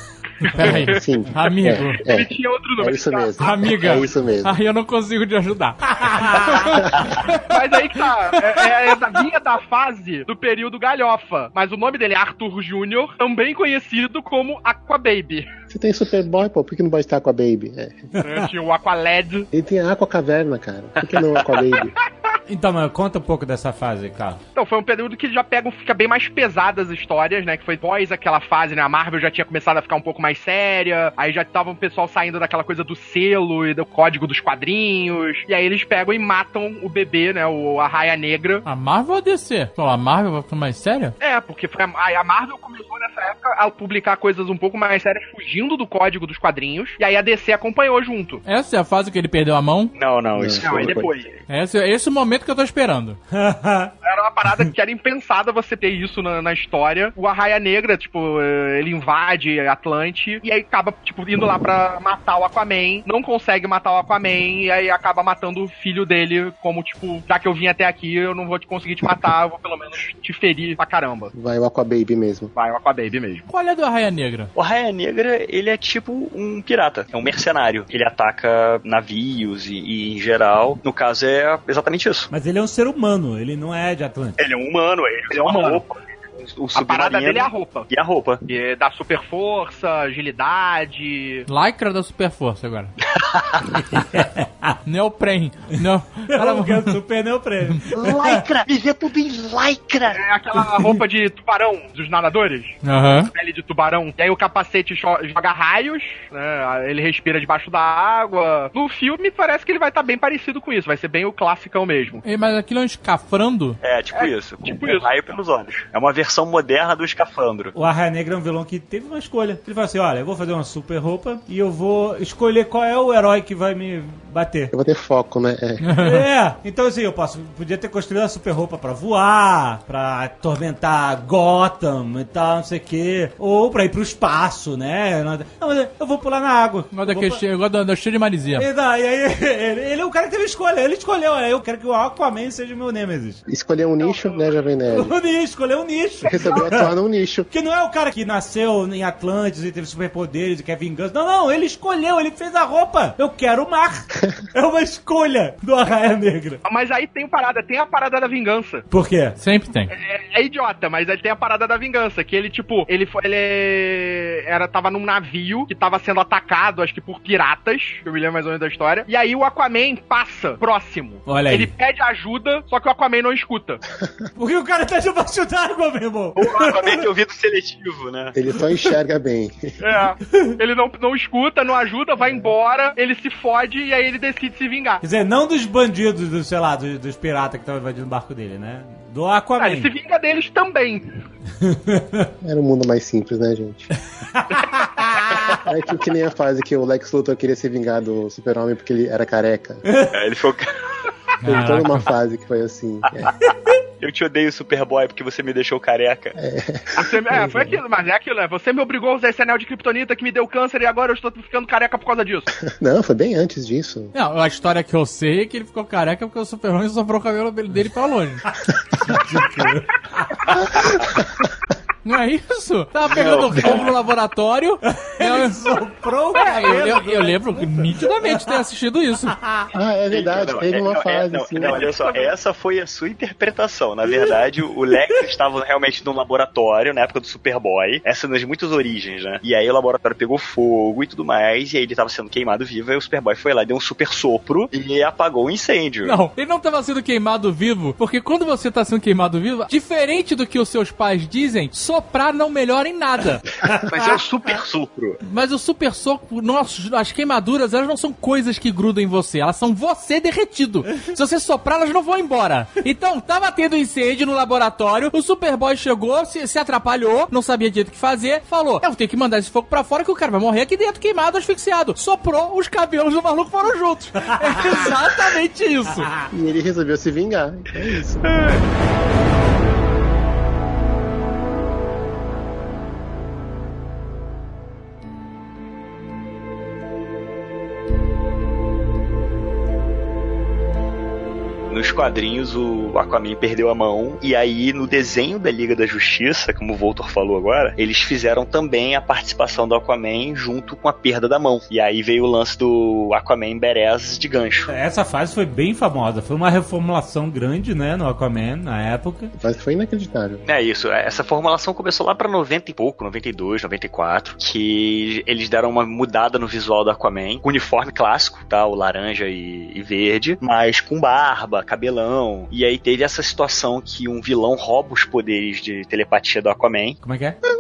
Peraí. Sim. Amigo. É, Ele é, tinha outro nome. é isso mesmo. Amiga. É isso mesmo. Aí eu não consigo te ajudar. Mas aí que tá. É, é da vinha da fase do período galhofa. Mas o nome dele é Arthur Jr., também conhecido como Aquababy. Você tem Superboy, pô, por que não pode estar Aqua Baby? É. Tinha o Aqualed. Ele tem a Aqua Caverna, cara. Por que não Aqua Baby? Então, mas conta um pouco dessa fase, Carlos. Então, foi um período que já pega, fica bem mais pesadas as histórias, né? Que foi pós aquela fase, né? A Marvel já tinha começado a ficar um pouco mais séria, aí já tava o pessoal saindo daquela coisa do selo e do código dos quadrinhos, e aí eles pegam e matam o bebê, né? O Arraia Negra. A Marvel ou a DC? Pô, a Marvel vai ficar mais séria? É, porque foi a, a Marvel começou nessa época a publicar coisas um pouco mais sérias, fugindo do código dos quadrinhos, e aí a DC acompanhou junto. Essa é a fase que ele perdeu a mão? Não, não, isso Não, foi depois. Esse, esse é o momento que eu tô esperando. Era uma parada que era impensada você ter isso na, na história. O Arraia Negra, tipo, eh, ele invade Atlante e aí acaba, tipo, indo lá pra matar o Aquaman. Não consegue matar o Aquaman e aí acaba matando o filho dele, como, tipo, já que eu vim até aqui, eu não vou te conseguir te matar, eu vou pelo menos te ferir pra caramba. Vai o Aquababy mesmo. Vai o Aquababy mesmo. Qual é do Arraia Negra? O Raia Negra, ele é tipo um pirata, é um mercenário. Ele ataca navios e, e, em geral, no caso é exatamente isso. Mas ele é um ser humano, ele não é de Atlântico. Ele é um humano, ele é uma humano. O A parada dele é a roupa. E a roupa. E dá super força, agilidade. Lycra da Super Força agora. Neopren. Não. Ela quer super neoprene. Lycra! Viver tudo em lycra! É aquela roupa de tubarão dos nadadores. Aham. pele de tubarão. E aí o capacete joga raios, né? Ele respira debaixo da água. No filme parece que ele vai estar bem parecido com isso. Vai ser bem o classicão mesmo. Ei, Mas aquilo é um escafrando? É, tipo isso. Com tipo um isso. raio pelos olhos. É uma versão moderna do escafandro. O Arraia Negra é um vilão que teve uma escolha. Ele falou assim: olha, eu vou fazer uma super roupa e eu vou escolher qual é o herói que vai me bater. Eu vou ter foco, né? É. é, então assim, eu posso, podia ter construído uma super roupa pra voar, pra atormentar Gotham e tal, não sei o quê. Ou pra ir pro espaço, né? Não, mas eu vou pular na água. Eu vou daquele pra- igual da, cheiro de marisia. E daí, aí, ele, ele é o cara que teve escolha. Ele escolheu, é, eu quero que o Aquaman seja o meu Nemesis. Escolher um nicho, né, Jovem Nerd? O nicho, escolheu um nicho. Resolveu atuar num nicho. Que não é o cara que nasceu em Atlantis e teve superpoderes e quer vingança. Não, não, ele escolheu, ele fez a roupa. Eu quero o mar. É uma escolha do Arraia Negra. Mas aí tem parada, tem a parada da vingança. Por quê? Sempre tem. É, é idiota, mas aí tem a parada da vingança. Que ele, tipo, ele foi. Ele era, tava num navio que tava sendo atacado, acho que por piratas. que Eu me lembro mais ou menos da história. E aí o Aquaman passa próximo. Olha aí. Ele pede ajuda, só que o Aquaman não escuta. Porque o cara tá debaixo d'água, meu irmão. O Aquaman tem ouvido seletivo, né? Ele só enxerga bem. É. Ele não, não escuta, não ajuda, vai embora, ele se fode e aí ele decide se vingar. Quer dizer, não dos bandidos, do, sei lá, dos, dos piratas que estavam invadindo o barco dele, né? Do Ah, Aquaman. ele se vinga deles também. Era um mundo mais simples, né, gente? É que, que nem a fase que o Lex Luthor queria se vingar do Super-Homem porque ele era careca. É, ele foi o. Teve toda uma fase que foi assim. É. Eu te odeio, Superboy, porque você me deixou careca. Você, é, foi aquilo, mas é aquilo, né? Você me obrigou a usar esse anel de kryptonita que me deu câncer e agora eu estou ficando careca por causa disso. Não, foi bem antes disso. Não, a história que eu sei é que ele ficou careca porque o Superman sobrou o cabelo dele dele pra longe. Não é isso? Tava pegando fogo no laboratório. eu, Soprou o É, eu, eu, eu lembro nitidamente ter assistido isso. Ah, é verdade, Não, teve é- uma não, é- fase não, assim. não, olha só, essa foi a sua interpretação. Na verdade, o Lex estava realmente num laboratório na época do Superboy. Essa é uma das muitas origens, né? E aí o laboratório pegou fogo e tudo mais, e aí ele estava sendo queimado vivo, aí o Superboy foi lá, deu um super sopro e apagou o incêndio. Não, ele não tava sendo queimado vivo, porque quando você tá sendo queimado vivo, diferente do que os seus pais dizem, soprar não melhora em nada. Mas é o super sopro. Mas o super soco, nossa, as queimaduras, elas não são coisas que grudam em você, elas são você derretido. Se você soprar, elas não vão embora. Então, tava tendo incêndio no laboratório, o Superboy chegou, se, se atrapalhou, não sabia direito o que fazer, falou: Eu tenho que mandar esse fogo pra fora que o cara vai morrer aqui dentro, queimado, asfixiado. Soprou, os cabelos do maluco foram juntos. É exatamente isso. E ele resolveu se vingar. É isso. quadrinhos, o Aquaman perdeu a mão. E aí, no desenho da Liga da Justiça, como o Voltor falou agora, eles fizeram também a participação do Aquaman junto com a perda da mão. E aí veio o lance do Aquaman Beres de gancho. Essa fase foi bem famosa. Foi uma reformulação grande, né, no Aquaman, na época. Mas foi inacreditável. É isso, essa formulação começou lá pra 90 e pouco, 92, 94, que eles deram uma mudada no visual do Aquaman, com uniforme clássico, tá? O laranja e, e verde, mas com barba, cabelo cabelão. E aí teve essa situação que um vilão rouba os poderes de telepatia do Aquaman. Como é que é?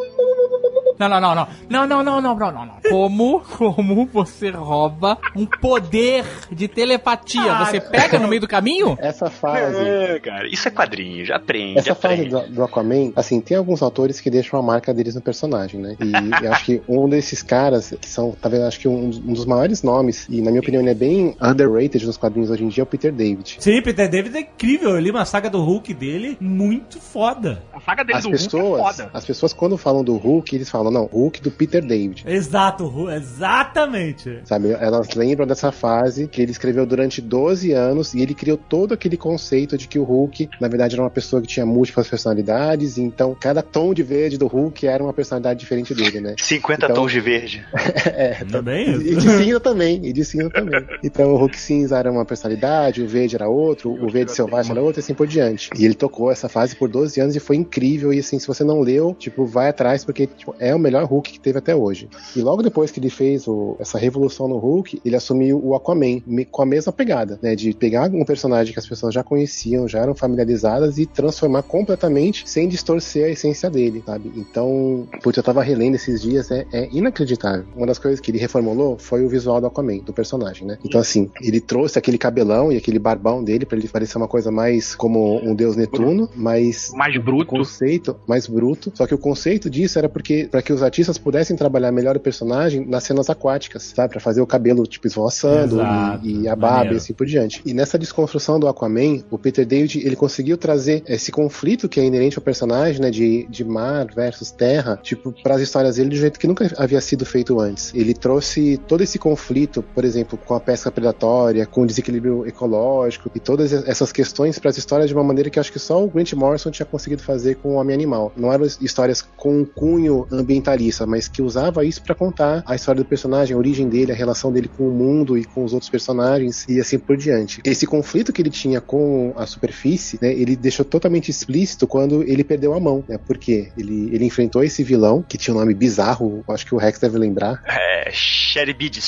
Não, não, não, não. Não, não, não, não, não, não, não. Como, como você rouba um poder de telepatia? Você pega no meio do caminho? Essa fase. É, cara, isso é quadrinho, já aprende, Essa fase aprende. do, do Aquaman, assim, tem alguns autores que deixam a marca deles no personagem, né? E eu acho que um desses caras, que são, talvez, acho que um, um dos maiores nomes, e na minha opinião ele é bem underrated nos quadrinhos hoje em dia, é o Peter David. Sim, Peter David é incrível. Eu li uma saga do Hulk dele muito foda. A saga dele As do Hulk é pessoas, foda. as pessoas quando falam do Hulk, eles falam, não, Hulk do Peter David. Exato, exatamente. Sabe, elas lembram dessa fase que ele escreveu durante 12 anos e ele criou todo aquele conceito de que o Hulk, na verdade, era uma pessoa que tinha múltiplas personalidades, e então cada tom de verde do Hulk era uma personalidade diferente dele, né? 50 Então- tons de verde. é, Também E de cinza também, e de cinza também. Então o Hulk cinza era uma personalidade, o verde era outro, o verde selvagem era outro, e assim por diante. E ele tocou essa fase por 12 anos e foi incrível. E assim, se você não leu, tipo, vai atrás, porque tipo, é o melhor Hulk que teve até hoje. E logo depois que ele fez o- essa revolução no Hulk, ele assumiu o Aquaman com a mesma pegada, né? De pegar um personagem que as pessoas já conheciam, já eram familiarizadas e transformar completamente sem distorcer a essência dele, sabe? Então, putz, eu tava relendo esses dias, é, é inacreditável. Uma das coisas que ele reformulou foi o visual do Aquaman, do personagem, né? Então, assim, ele trouxe aquele cabelão e aquele barbão dele pra ele parecer uma coisa mais como um deus Netuno, mas Mais bruto. conceito mais bruto. Só que o conceito disso era porque para que os artistas pudessem trabalhar melhor o personagem nas cenas aquáticas, sabe? Pra fazer o cabelo tipo esvoaçando e, e a barba e assim por diante. E nessa desconstrução do Aquaman, o Peter David ele conseguiu trazer esse conflito que é inerente ao personagem, né? De, de mar versus terra, tipo, para as histórias dele de um jeito que nunca havia sido feito antes. Ele trouxe todo esse conflito, por exemplo, com a pesca predatória, com o desequilíbrio ecológico e todas essas questões para as histórias de uma maneira que acho que só o Grant Morrison tinha conseguido fazer com o Homem Animal. Não eram histórias com um cunho ambientalista, mas que usava isso para contar a história do personagem, a origem dele, a relação dele com o mundo e com os outros personagens e assim por diante. Esse conflito que ele tinha com a superfície, né, ele deixou totalmente explícito quando ele perdeu a mão, né? Porque ele, ele enfrentou esse vilão que tinha um nome bizarro, acho que o Rex deve lembrar, É, Sheribides.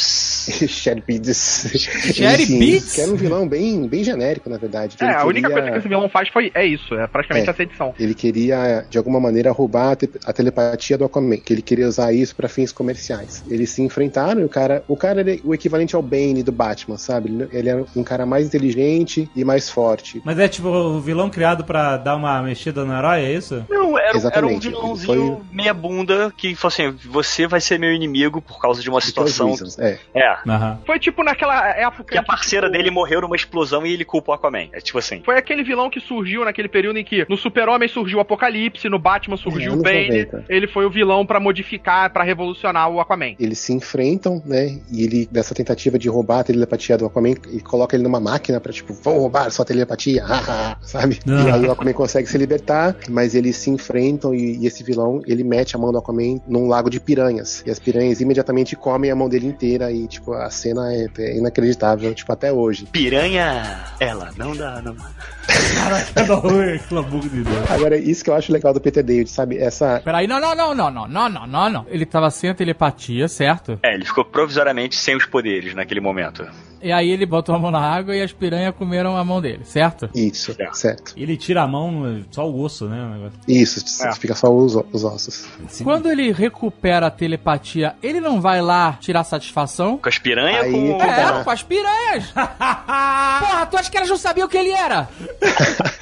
Sim, Beats? Que era um vilão bem, bem genérico, na verdade. que É, a única coisa que esse vilão faz foi, é isso, é praticamente É. essa edição. Ele queria, de alguma maneira, roubar a, te- a telepatia do Aquaman, que ele queria usar isso para fins comerciais. Eles se enfrentaram e o cara, o cara era o equivalente ao Bane do Batman, sabe? Ele- Ele era um cara mais inteligente e mais forte. Mas é tipo o vilão criado pra dar uma mexida no herói, é isso? Não, era, era um vilãozinho meia bunda que falou assim: você vai ser meu inimigo por causa de uma Because situação. reasons, É. É. Aham. Foi tipo naquela época. Que a parceira tipo, dele morreu numa explosão e ele culpa o Aquaman. É tipo assim. Foi aquele vilão que surgiu naquele período em que no Super-Homem surgiu o Apocalipse, no Batman surgiu É, o Bane. 90. Ele foi o vilão pra modificar, pra revolucionar o Aquaman. Eles se enfrentam, né? E ele, dessa tentativa de roubar a telepatia do Aquaman, e coloca ele numa máquina pra, tipo, vou roubar sua telepatia, sabe? Ah. E aí o Aquaman consegue se libertar, mas eles se enfrentam e, e esse vilão, ele mete a mão do Aquaman num lago de piranhas. E as piranhas imediatamente comem a mão dele inteira e, tipo, a cena é, é inacreditável, tipo, até hoje. Piranha, ela não dá, não. Caraca, não, pelo amor de Deus. Agora, isso que eu acho legal do Peter David, sabe? Essa... Peraí, não, não, não, não, não, não, não, não, não. Ele tava sem a telepatia, certo? É, ele ficou provisoriamente sem os poderes naquele momento. E aí ele botou a mão na água e as piranhas comeram a mão dele, certo? Isso, Certo. certo. Ele tira a mão, só o osso, né? Isso, É. fica só os, os ossos. Quando ele recupera a telepatia, ele não vai lá tirar satisfação? Com as piranhas Aí com. É, tá. com as piranhas! Porra, tu acha que elas não sabiam o que ele era?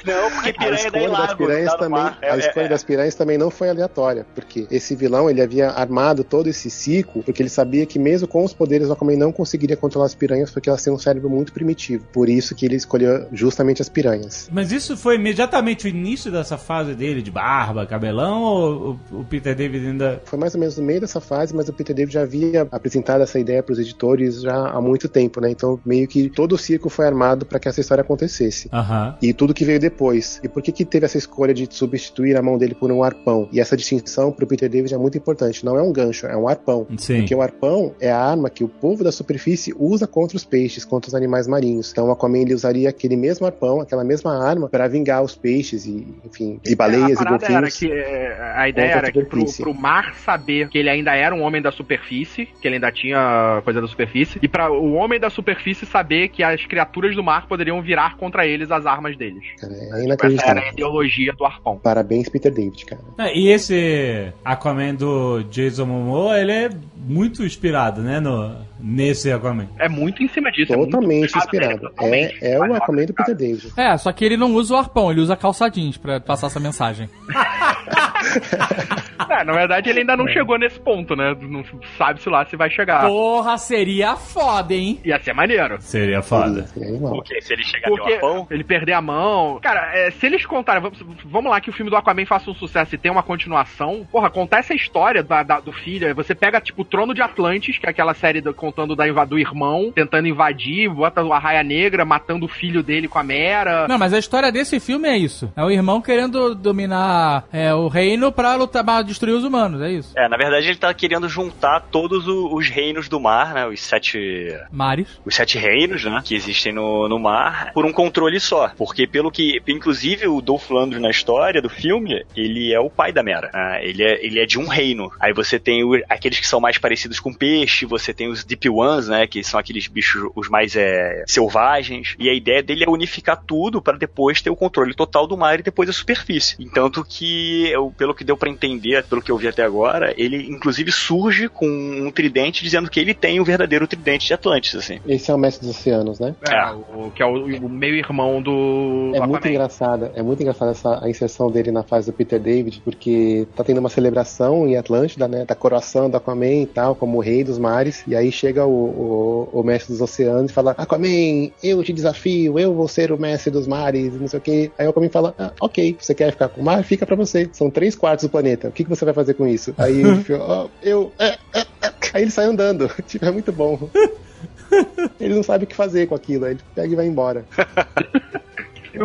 Não, porque A piranha escolha lá, das piranhas também, É, a escolha das piranhas também não foi aleatória, porque esse vilão ele havia armado todo esse ciclo, porque ele sabia que mesmo com os poderes o Aquaman não conseguiria controlar as piranhas, porque elas têm um cérebro muito primitivo. Por isso que ele escolheu justamente as piranhas. Mas isso foi imediatamente o início dessa fase dele de barba, cabelão, ou o, o Peter David ainda. Foi mais ou menos no meio dessa fase, mas o Peter David já havia apresentado essa ideia para os editores já há muito tempo, né? Então meio que todo o circo foi armado para que essa história acontecesse. Aham. E tudo que veio depois. E por que que teve essa escolha de substituir a mão dele por um arpão? E essa distinção pro Peter David é muito importante. Não é um gancho, é um arpão. Sim. Porque o arpão é a arma que o povo da superfície usa contra os peixes, contra os animais marinhos. Então o Aquaman ele usaria aquele mesmo arpão, aquela mesma arma, para vingar os peixes e, enfim, e baleias a e golfinhos. que é, a ideia a era que pro, pro mar saber que ele ainda era um homem da superfície, que ele ainda tinha coisa da superfície, e para o homem da superfície saber que as criaturas do mar poderiam virar contra eles as armas deles. Cara, é Essa era inacreditável. a ideologia do arpão. Parabéns, Peter David, cara. É, E esse Aquaman do Jason Momoa, ele é muito inspirado, né, no, nesse Aquaman. É muito em cima disso. é Totalmente nele, inspirado. totalmente. É, é o Aquaman do Peter David. É, só que ele não usa o arpão, ele usa calça jeans pra passar essa mensagem. É, na verdade, ele ainda não chegou nesse ponto, né? Não sabe-se lá se vai chegar. Porra, seria foda, hein? Ia ser maneiro. Seria foda. Porque se ele chegar no Porque arpão, ele perder a mão. Cara, é, se eles contarem. Vamos, vamos lá que o filme do Aquaman faça um sucesso e tem uma continuação. Porra, contar essa história da- da- do filho. Você pega, tipo, o Trono de Atlantis, que é aquela série do- contando da, do irmão, tentando invadir, bota a Raia Negra, matando o filho dele com a Mera. Não, mas a história desse filme é isso. É o irmão querendo dominar é, o reino pra lutar, pra destruir os humanos, é isso. é, na verdade ele tá querendo juntar todos os reinos do mar, né, os sete Mares. os sete reinos, né, que existem no, no mar, por um controle só. Porque pelo que, inclusive o Dolph Lundgren na história do filme, ele é o pai da Mera. né, ele, é, ele é de um reino. Aí você tem o- aqueles que são mais parecidos com peixe, você tem os Deep Ones, né, que são aqueles bichos os mais é, selvagens. E a ideia dele é unificar tudo para depois ter o controle total do mar e depois a superfície. Entanto que, eu, pelo que deu para entender, pelo que eu vi até agora, ele inclusive surge com um tridente dizendo que ele tem o verdadeiro tridente de Atlantis, assim. Esse é o Mestre dos Oceanos, né? É, É. o, que é o, o meio-irmão do, É do muito Aquaman. engraçada, é muito engraçada essa a inserção dele na fase do Peter David, porque tá tendo uma celebração em Atlântida, né, da coroação do Aquaman e tal, como o rei dos mares, e aí chega o, o, o mestre dos oceanos e fala, Aquaman, eu te desafio, eu vou ser o mestre dos mares, não sei o que. Aí o Aquaman fala, ah, ok, você quer ficar com o mar? Fica pra você. São três quartos do planeta, o que, que você vai fazer com isso? Aí ele "Oh, eu... é, é, é." Aí ele sai andando, tipo, é muito bom. Ele não sabe o que fazer com aquilo, ele pega e vai embora.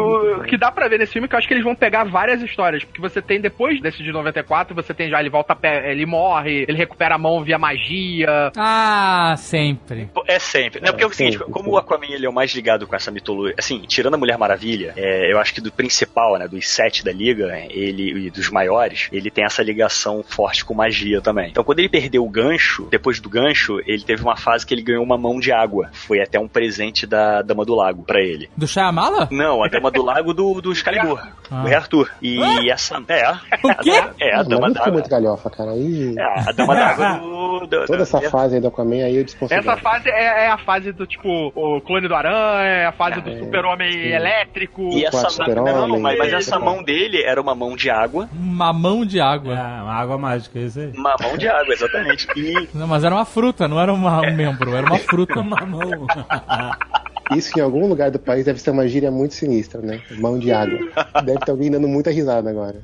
O que dá pra ver nesse filme é que eu acho que eles vão pegar várias histórias. Porque você tem, depois desse de 94, você tem já ele volta a pé, ele morre, ele recupera a mão via magia. Ah, sempre. É sempre. Não, porque é o seguinte, sempre, como sempre. o Aquaman ele é o mais ligado com essa mitologia, assim, tirando a Mulher Maravilha, é, eu acho que do principal, né, dos sete da liga, ele e dos maiores, ele tem essa ligação forte com magia também. Então, quando ele perdeu o gancho, depois do gancho, ele teve uma fase que ele ganhou uma mão de água. Foi até um presente da Dama do Lago pra ele. Do Shyamala? Não, a Dama do Lago do, do Excalibur, Ah. do Rei Arthur. E essa. É, O quê? é a Dama não ficou d'Água. muito galhofa, cara. Aí, É, a Dama d'Água do. do- toda essa do- fase aí do Aquaman aí eu desconsidero. Essa fase é, é a fase do tipo o clone do Aranha, é a fase do É, super-homem sim. elétrico. E essa Super-Homem, não, mas, mas essa né? mão dele era uma mão de água. Uma mão de É, água. uma água mágica, isso aí. Uma mão de água, exatamente. E Não, mas era uma fruta, não era uma- um membro, era uma fruta. Uma mão. Isso em algum lugar do país deve ser uma gíria muito sinistra, né? Mão de água. Deve ter alguém dando muita risada agora.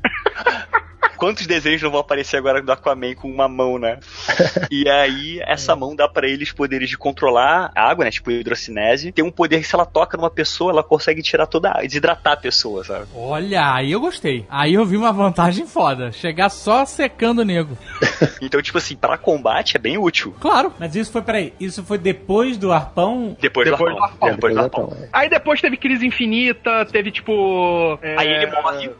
Quantos desenhos não vão aparecer agora do Aquaman com uma mão, né? E aí, essa mão dá pra eles poderes de controlar a água, né? Tipo hidrocinese. Tem um poder que se ela toca numa pessoa, ela consegue tirar toda a água, desidratar a pessoa, sabe? Olha, aí eu gostei. Aí eu vi uma vantagem foda. Chegar só secando o nego. Então, tipo assim, pra combate é bem útil. Claro. Mas isso foi, peraí, isso foi depois do arpão? Depois, Depois do do arpão. arpão. Depois do arpão. é. Aí depois teve crise infinita, teve tipo. é, Aí ele morre.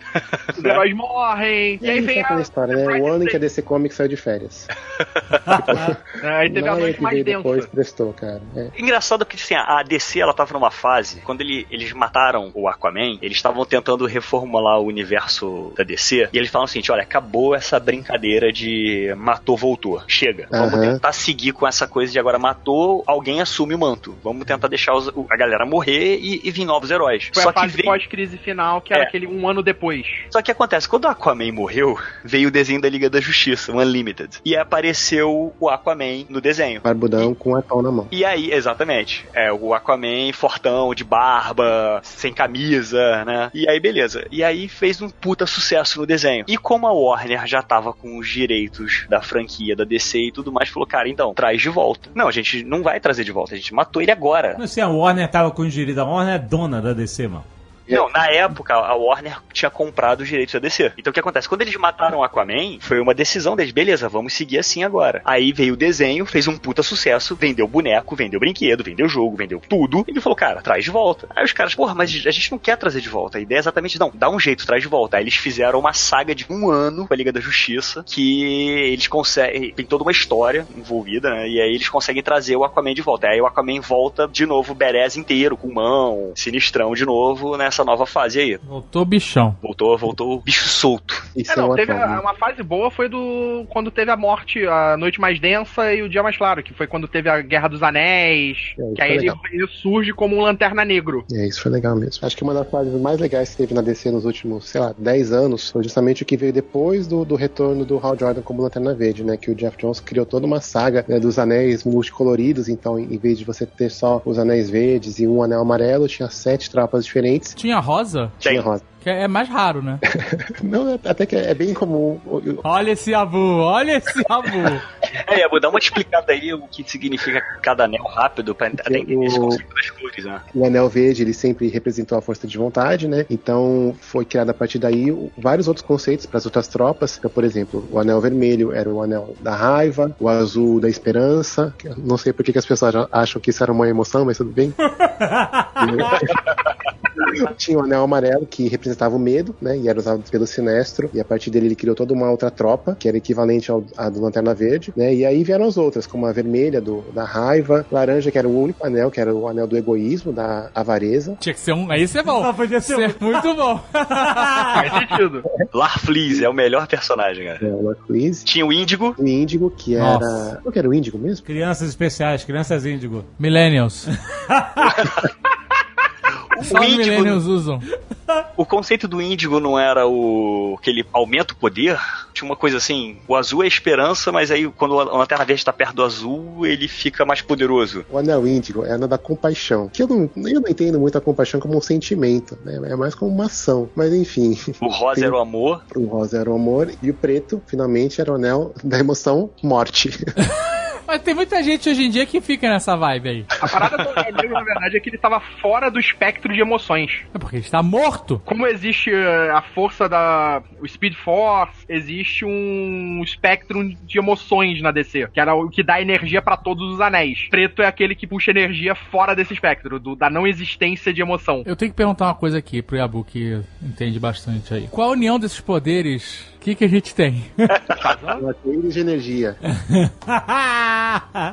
Os heróis morrem. E aí vem tem aquela a. história, né? O ano em que a DC Comics saiu de férias. Aí teve a Nada noite que mais densa. depois prestou, cara. É. Engraçado que assim, a DC ela tava numa fase, quando ele- eles mataram o Aquaman, eles estavam tentando reformular o universo da DC, e eles falam assim, olha, acabou essa brincadeira de matou, voltou. Chega. Vamos tentar seguir com essa coisa de agora matou, alguém assume o manto. Vamos tentar deixar os- a galera morrer e, e vir novos heróis. Foi Só a que fase veio- pós-crise final, que era É. aquele um ano depois. Só que acontece, quando o Aquaman morreu, veio o desenho da Liga da Justiça, o Unlimited. E apareceu o Aquaman no desenho. Barbudão com um arpão na mão. E aí, exatamente. É, o Aquaman fortão, de barba, sem camisa, né? E aí, beleza. E aí fez um puta sucesso no desenho. E como a Warner já tava com os direitos da franquia, da DC e tudo mais, falou, cara, então, traz de volta. Não, a gente não vai trazer de volta, a gente matou ele agora. Não sei, a Warner tava com o direito. A Warner é dona da DC, mano. Não, na época a Warner tinha comprado os direitos da DC. Então o que acontece? Quando eles mataram o Aquaman, foi uma decisão deles, beleza, vamos seguir assim agora. Aí veio o desenho, fez um puta sucesso, vendeu boneco, vendeu brinquedo, vendeu jogo, vendeu tudo. E ele falou, cara, traz de volta. Aí os caras, porra, mas a gente não quer trazer de volta. A ideia é exatamente, não, dá um jeito, traz de volta. Aí eles fizeram uma saga de um ano com a Liga da Justiça, que eles conseguem, tem toda uma história envolvida, né? E aí eles conseguem trazer o Aquaman de volta. Aí o Aquaman volta de novo, Berez inteiro, com mão, sinistrão de novo, nessa nova fase aí. Voltou bichão. Voltou, voltou o bicho solto. Isso É, não, uma teve a- uma fase boa foi do quando teve a morte, a noite mais densa e o dia mais claro, que foi quando teve a Guerra dos Anéis, É, que aí ele, é ele surge como um lanterna negro. É, isso foi legal mesmo. Acho que uma das fases mais legais que teve na DC nos últimos, sei lá, 10 anos foi justamente o que veio depois do, do retorno do Hal Jordan como Lanterna Verde, né? Que o Jeff Jones criou toda uma saga né, dos anéis multicoloridos, então em vez de você ter só os anéis verdes e um anel amarelo, tinha sete tropas diferentes. Tinha rosa, Tinha Tem. rosa. Que é mais raro, né? Não, é- até que é bem comum. Olha esse Abu, olha esse Abu. É, vou dar uma explicada aí o que significa cada anel rápido pra até entender esse conceito das cores, né? O anel verde, ele sempre representou a força de vontade, né? Então foi criado a partir daí vários outros conceitos para as outras tropas. Então, por exemplo, o anel vermelho era o anel da raiva, o azul da esperança. Não sei por que que as pessoas acham que isso era uma emoção, mas tudo bem. Tinha o anel amarelo que representava o medo, né? E era usado pelo Sinestro. E a partir dele ele criou toda uma outra tropa, que era equivalente ao, à do Lanterna Verde, né? E aí vieram as outras, como a vermelha do, da raiva, laranja, que era o único anel, que era o anel do egoísmo, da avareza. Tinha que ser um. Aí você é bom. Só podia ser Isso é muito bom. Faz sentido. Larfleeze é o melhor personagem, cara. É, o Arco-Íris. Tinha o Índigo, O Índigo, que era. Nossa. Qual que era o Índigo mesmo? Crianças especiais, crianças índigo. Millennials. Só o Índigo, usam. o conceito do Índigo não era o que ele aumenta o poder? Tinha uma coisa assim, o azul é esperança, mas aí quando a Lanterna Verde tá perto do azul, ele fica mais poderoso. O anel índigo é o anel da compaixão. Que eu não, eu não entendo muito a compaixão como um sentimento, né? É mais como uma ação. Mas enfim, O rosa era o amor, o rosa era o amor e o preto, finalmente, era o anel da emoção morte. Mas tem muita gente hoje em dia que fica nessa vibe aí. A parada do Anel Negro, na verdade, é que ele tava fora do espectro de emoções. É porque ele está morto. Como existe eh, a força da. o Speed Force, existe um espectro de emoções na DC, que era o que dá energia pra todos os anéis. Preto é aquele que puxa energia fora desse espectro, do- da não existência de emoção. Eu tenho que perguntar uma coisa aqui pro Yabu, que entende bastante aí. Qual a união desses poderes? O que, que a gente tem? Um arco-íris de energia.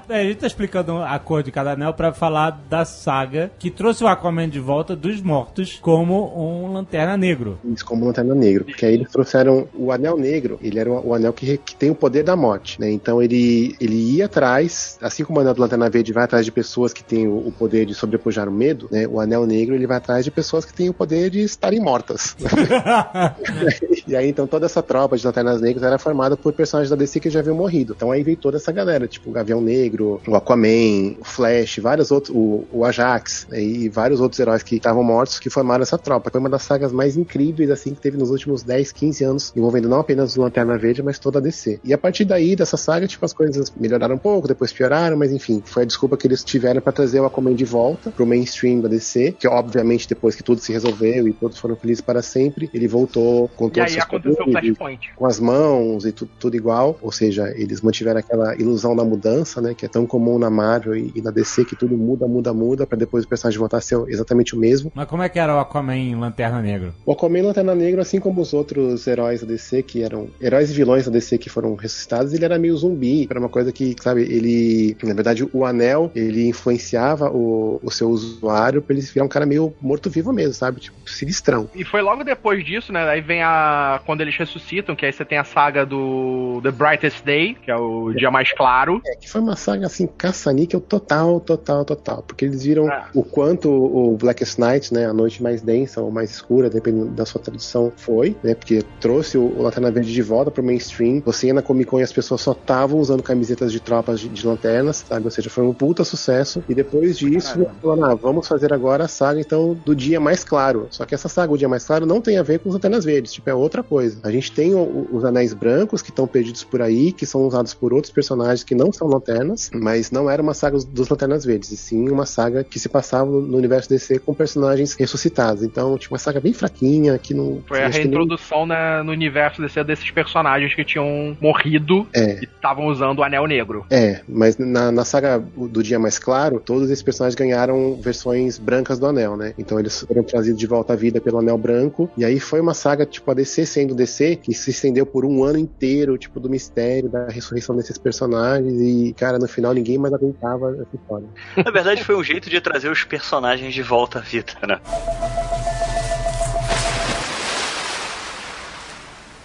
É, a gente tá explicando a cor de cada anel pra falar da saga que trouxe o Aquaman de volta dos mortos como um lanterna negro. Isso como Lanterna Negro. Porque aí eles trouxeram o Anel Negro, ele era o, anel que, que tem o poder da morte, né? Então ele, ele ia atrás, assim como o Anel do Lanterna Verde vai atrás de pessoas que têm o, o poder de sobrepujar o medo, né? O Anel Negro ele vai atrás de pessoas que têm o poder de estarem mortas. e aí então toda essa tropa de Lanternas Negras era formada por personagens da DC que já haviam morrido. Então aí veio toda essa galera, tipo o Gavião Negro, o Aquaman, o Flash, vários outros, o, o Ajax né? e vários outros heróis que estavam mortos que formaram essa tropa. Foi uma das sagas mais incríveis assim que teve nos últimos 10, 15 anos, envolvendo não apenas o Lanterna Verde, mas toda a DC. E a partir daí dessa saga, tipo as coisas melhoraram um pouco, depois pioraram, mas enfim, foi a desculpa que eles tiveram para trazer o Aquaman de volta pro mainstream da DC, que obviamente depois que tudo se resolveu e todos foram felizes para sempre, ele voltou com E todos os aí seus aconteceu poderes, Com as mãos e tu- tudo igual, ou seja, eles mantiveram aquela ilusão da mudança, né, que é tão comum na Marvel e, e na DC, que tudo muda, muda, muda, para depois o personagem voltar a ser exatamente o mesmo. Mas como é que era o Aquaman em Lanterna Negro? O Aquaman Lanterna Negra, assim como os outros heróis da DC, que eram heróis e vilões da DC que foram ressuscitados, ele era meio zumbi, era uma coisa que, sabe, ele, na verdade, o anel, ele influenciava o, o seu usuário pra ele virar um cara meio morto-vivo mesmo, sabe, tipo, sinistrão. E foi logo depois disso, né? Aí vem a. Quando eles ressuscitam, que aí você tem a saga do The Brightest Day, que é o dia mais claro. É, que foi uma saga assim, caça-níquel total, total, total. Porque eles viram Ah. o quanto o Blackest Night, né, a noite mais densa ou mais escura, dependendo da sua tradução, foi, né? Porque trouxe o, o Lanterna Verde de volta pro mainstream. Você ia na Comic Con e as pessoas só estavam usando camisetas de tropas de, de lanternas, sabe? Ou seja, foi um puta sucesso. E depois disso, falaram, ah, vamos fazer agora a saga, então, do dia mais claro. Só que essa saga, o dia mais claro, não tem a ver com os Lanternas Verdes, tipo, é outra coisa. A gente tem o- o- os anéis brancos que estão perdidos por aí, que são usados por outros personagens que não são lanternas, mas não era uma saga dos Lanternas Verdes, e sim uma saga que se passava no universo DC com personagens ressuscitados. Então, tipo, uma saga bem fraquinha, que não. Foi a que nem- reintrodução na- no universo desse, desses personagens que tinham morrido É. e estavam usando o Anel Negro. É, mas na, na saga do Dia Mais Claro, todos esses personagens ganharam versões brancas do Anel, né? Então eles foram trazidos de volta à vida pelo Anel Branco. E aí foi uma saga, tipo, a DC sendo DC, que se estendeu por um ano inteiro, tipo, do mistério, da ressurreição desses personagens. E, cara, no final ninguém mais aguentava essa história. Na verdade, foi um jeito de trazer os personagens de volta à vida, né?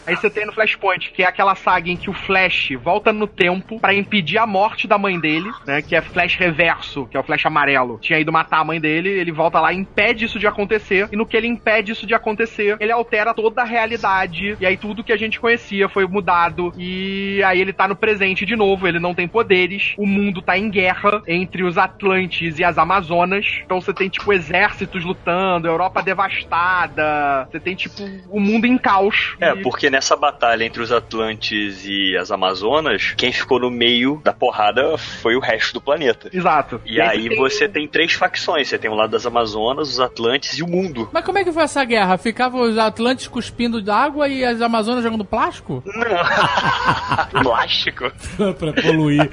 Aí você tem no Flashpoint, que é aquela saga em que o Flash volta no tempo pra impedir a morte da mãe dele, né? Que é Flash Reverso, que é o Flash amarelo. Tinha ido matar a mãe dele, ele volta lá e impede isso de acontecer. E no que ele impede isso de acontecer, ele altera toda a realidade. E aí tudo que a gente conhecia foi mudado. E aí ele tá no presente de novo, ele não tem poderes. O mundo tá em guerra entre os Atlantes e as Amazonas. Então você tem, tipo, exércitos lutando, Europa devastada. Você tem, tipo, o mundo em caos. É, porque nessa batalha entre os Atlantes e as Amazonas, quem ficou no meio da porrada foi o resto do planeta. Exato. E aí você tem três facções. Você tem o lado das Amazonas, os Atlantes e o mundo. Mas como é que foi essa guerra? Ficavam os Atlantes cuspindo água e as Amazonas jogando plástico? Plástico. pra poluir.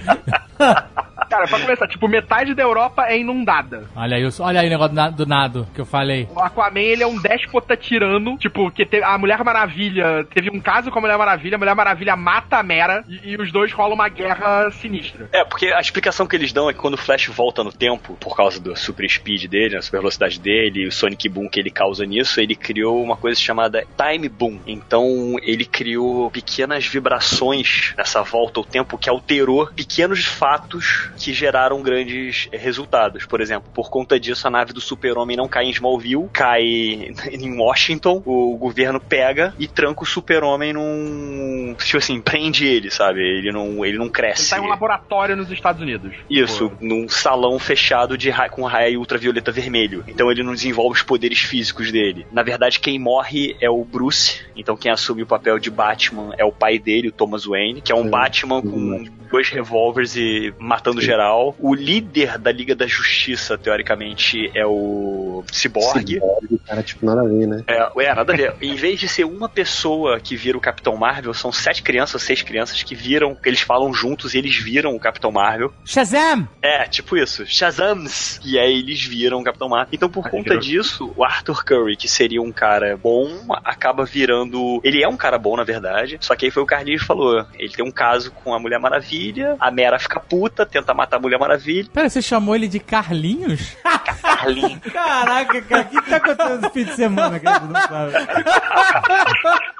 Cara, pra começar, tipo, metade da Europa é inundada. Olha aí, olha aí o negócio do na- do nado que eu falei. O Aquaman, ele é um déspota tirano. Tipo, que te- a Mulher Maravilha teve um caso com a Mulher Maravilha, a Mulher Maravilha mata a Mera e, e os dois rolam uma guerra sinistra. É, porque a explicação que eles dão é que quando o Flash volta no tempo, por causa do super speed dele, a super velocidade dele, e o Sonic Boom que ele causa nisso, ele criou uma coisa chamada Time Boom. Então ele criou pequenas vibrações nessa volta ao tempo que alterou pequenos fatos que geraram grandes eh, resultados. Por exemplo, por conta disso, a nave do Super-Homem não cai em Smallville, cai em Washington, o governo pega e tranca o Super-Homem num. Tipo assim, prende ele, sabe? Ele não, ele não Ele cresce. tá em um laboratório nos Estados Unidos. Isso, Tipo, num salão fechado de ra com raio ultravioleta vermelho. Então ele não desenvolve os poderes físicos dele. Na verdade, quem morre é o Bruce. Então quem assume o papel de Batman é o pai dele, o Thomas Wayne, que é um Sim. Batman com dois revólveres e matando geral. O líder da Liga da Justiça, teoricamente, é o Cyborg. Cyborg, cara, tipo, nada a ver, né? É, é, nada a ver. Em vez de ser uma pessoa que vira o Capitão Marvel, são sete crianças, seis crianças que viram, que eles falam juntos e eles viram o Capitão Marvel. Shazam! É, tipo isso. Shazams! E aí eles viram o Capitão Marvel. Então, por conta virou. disso, o Arthur Curry, que seria um cara bom, acaba virando. Ele é um cara bom, na verdade. Só que aí foi o Carlinhos que falou. Ele tem um caso com a Mulher Maravilha, a Mera fica puta, tenta matar a Mulher Maravilha. Pera, você chamou ele de Carlinhos? Carlinhos. Caraca, cara, o que tá acontecendo esse fim de semana, cara? Não sabe.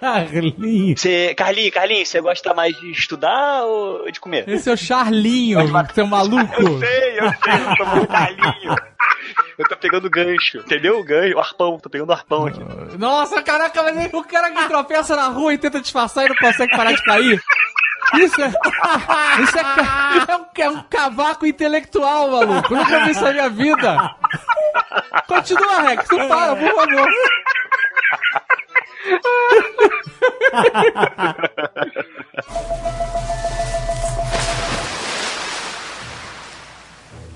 Carlinhos. Você, Carlinhos, Carlinhos, você gosta mais de estudar ou de comer? Esse é o Charlinho, seu maluco. Eu sei, eu sei, eu tô muito Carlinhos. Eu tô pegando gancho, entendeu? O gancho, o arpão, tô pegando o arpão aqui. Nossa, caraca, mas o cara que tropeça na rua e tenta disfarçar e não consegue parar de cair. Isso é. Isso é, é, um, é um cavaco intelectual, maluco. Eu nunca vi isso na minha vida. Continua, Rex, não para, por favor.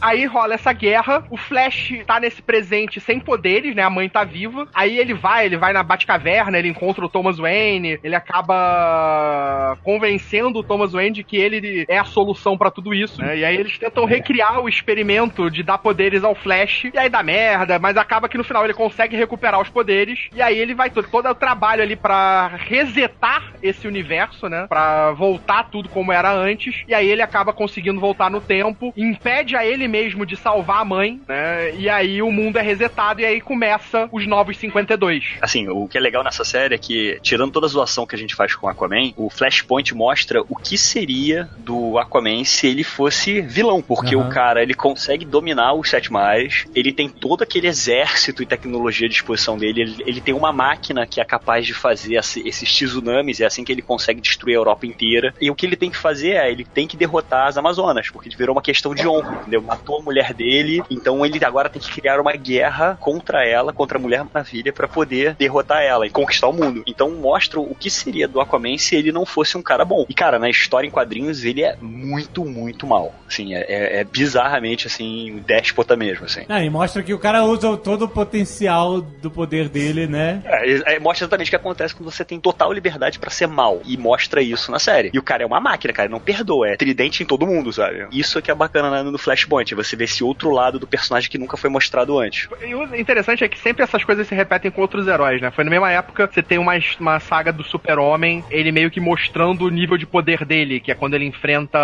Aí rola essa guerra, o Flash tá nesse presente sem poderes, né? A mãe tá viva. Aí ele vai, ele vai na Batcaverna, ele encontra o Thomas Wayne, ele acaba convencendo o Thomas Wayne de que ele é a solução pra tudo isso. né? E aí eles tentam recriar o experimento de dar poderes ao Flash, e aí dá merda, mas acaba que no final ele consegue recuperar os poderes, e aí ele vai todo, todo o trabalho ali pra resetar esse universo, né? Pra voltar tudo como era antes, e aí ele acaba conseguindo voltar no tempo, impede a ele mesmo de salvar a mãe, né? E aí o mundo é resetado e aí começa os novos 52. Assim, o que é legal nessa série é que, tirando toda a zoação que a gente faz com o Aquaman, o Flashpoint mostra o que seria do Aquaman se ele fosse vilão. Porque Aham. o cara, ele consegue dominar os Sete Mares, ele tem todo aquele exército e tecnologia à disposição dele, ele, ele tem uma máquina que é capaz de fazer esse- esses tsunamis, é assim que ele consegue destruir a Europa inteira. E o que ele tem que fazer é, ele tem que derrotar as Amazonas, porque virou uma questão de honra, entendeu? Matou a mulher dele, então ele agora tem que criar uma guerra contra ela, contra a Mulher Maravilha, pra poder derrotar ela e conquistar o mundo. Então mostra o que seria do Aquaman se ele não fosse um cara bom. E cara, na história em quadrinhos ele é muito, muito mal. Assim, é, é- é bizarramente assim, déspota mesmo, assim. Ah, e mostra que o cara usa todo o potencial do poder dele, né? É, é, mostra exatamente o que acontece quando você tem total liberdade pra ser mal. E mostra isso na série. E o cara é uma máquina, cara, não perdoa. É tridente em todo mundo, sabe? Isso é que é bacana né, no Flashpoint. Você vê esse outro lado do personagem que nunca foi mostrado antes. E o interessante é que sempre essas coisas se repetem com outros heróis, né? Foi na mesma época você tem uma, uma saga do Super-Homem, ele meio que mostrando o nível de poder dele, que é quando ele enfrenta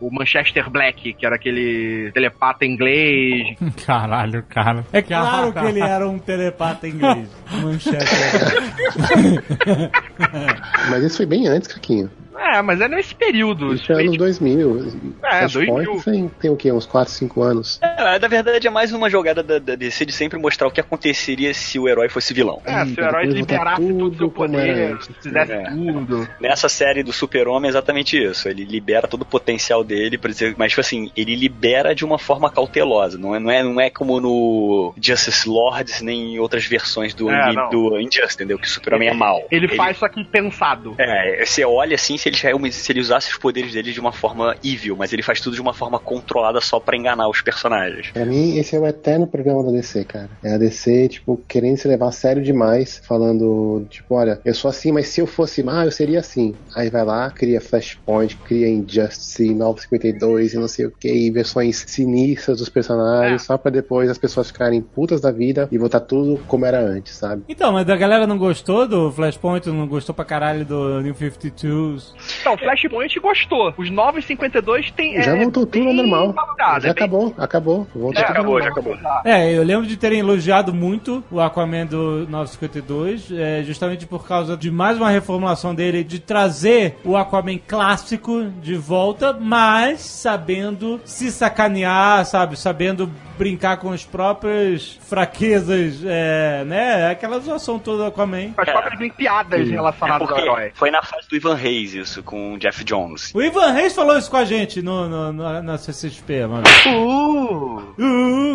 o Manchester Black, que era aquele telepata inglês. Caralho, cara. É claro que ele era um telepata inglês. Manchete. Mas isso foi bem antes, Caquinho. É, mas é nesse período. Isso foi anos 2000. É, Flashpoint 2000. Tem, tem o quê? Uns 4, 5 anos. É, na verdade é mais uma jogada da, da DC de sempre mostrar o que aconteceria se o herói fosse vilão. É, se o herói liberasse todo o seu poder, fizesse É. tudo. Nessa série do Super-Homem é exatamente isso. Ele libera todo o potencial dele, por dizer, mas tipo assim, ele libera de uma forma cautelosa. Não é, não é, não é como no Justice Lords, nem em outras versões do, É, do Injustice, entendeu? Que o Super-Homem é mau. Ele, faz isso aqui pensado. É, você olha assim, se ele, realmente- se ele usasse os poderes dele de uma forma evil, mas ele faz tudo de uma forma controlada só pra enganar os personagens. Pra mim, esse é o eterno programa da DC, cara. É a DC, tipo, querendo se levar a sério demais, falando, tipo, olha, eu sou assim, mas se eu fosse mal, eu seria assim. Aí vai lá, cria Flashpoint, cria Injustice, 952 e não sei o que, e versões sinistras dos personagens, É. só pra depois as pessoas ficarem putas da vida e voltar tudo como era antes, sabe? Então, mas a galera não gostou do Flashpoint, não gostou pra caralho do New 52s. Então, Flashpoint gostou. Os 952 tem. Já é, voltou tudo ao normal. valorado, já é bem- acabou, acabou. Voltou É, tudo ao acabou, já acabou. É, eu lembro de terem elogiado muito o Aquaman do 952, é, justamente por causa de mais uma reformulação dele, de trazer o Aquaman clássico de volta, mas sabendo se sacanear, sabe? Sabendo brincar com as próprias fraquezas, é, né? Aquela zoação toda do Aquaman. As próprias piadas É relacionadas ao porque herói. foi na fase do Ivan Reis isso, com o Jeff Jones. O Ivan Reis falou isso com a gente no, no, no- na CCXP, mano. Uh!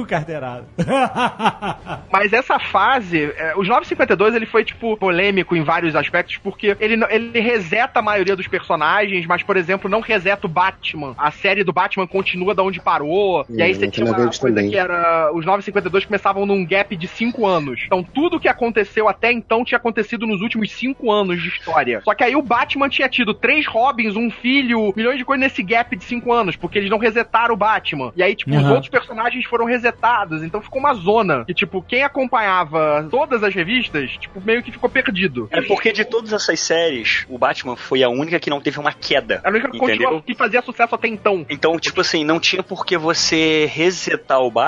Uh, carteirada. Mas essa fase, é, os 952 ele foi, tipo, polêmico em vários aspectos, porque ele, ele reseta a maioria dos personagens, mas, por exemplo, não reseta o Batman. A série do Batman continua da onde parou. e aí você tinha Lanterna uma coisa também. Que era. Os 952 começavam num gap de 5 anos. Então tudo que aconteceu até então tinha acontecido nos últimos 5 anos de história. Só que aí o Batman tinha tido três Robins, um filho, milhões de coisas nesse gap de 5 anos, porque eles não resetaram o Batman. E aí, tipo, os Uhum. outros personagens foram resetados. Então ficou uma zona. E, tipo, quem acompanhava todas as revistas, tipo, meio que ficou perdido. É porque de todas essas séries, o Batman foi a única que não teve uma queda. Era a única que que fazia sucesso até então. Então, tipo assim, não tinha por que você resetar o Batman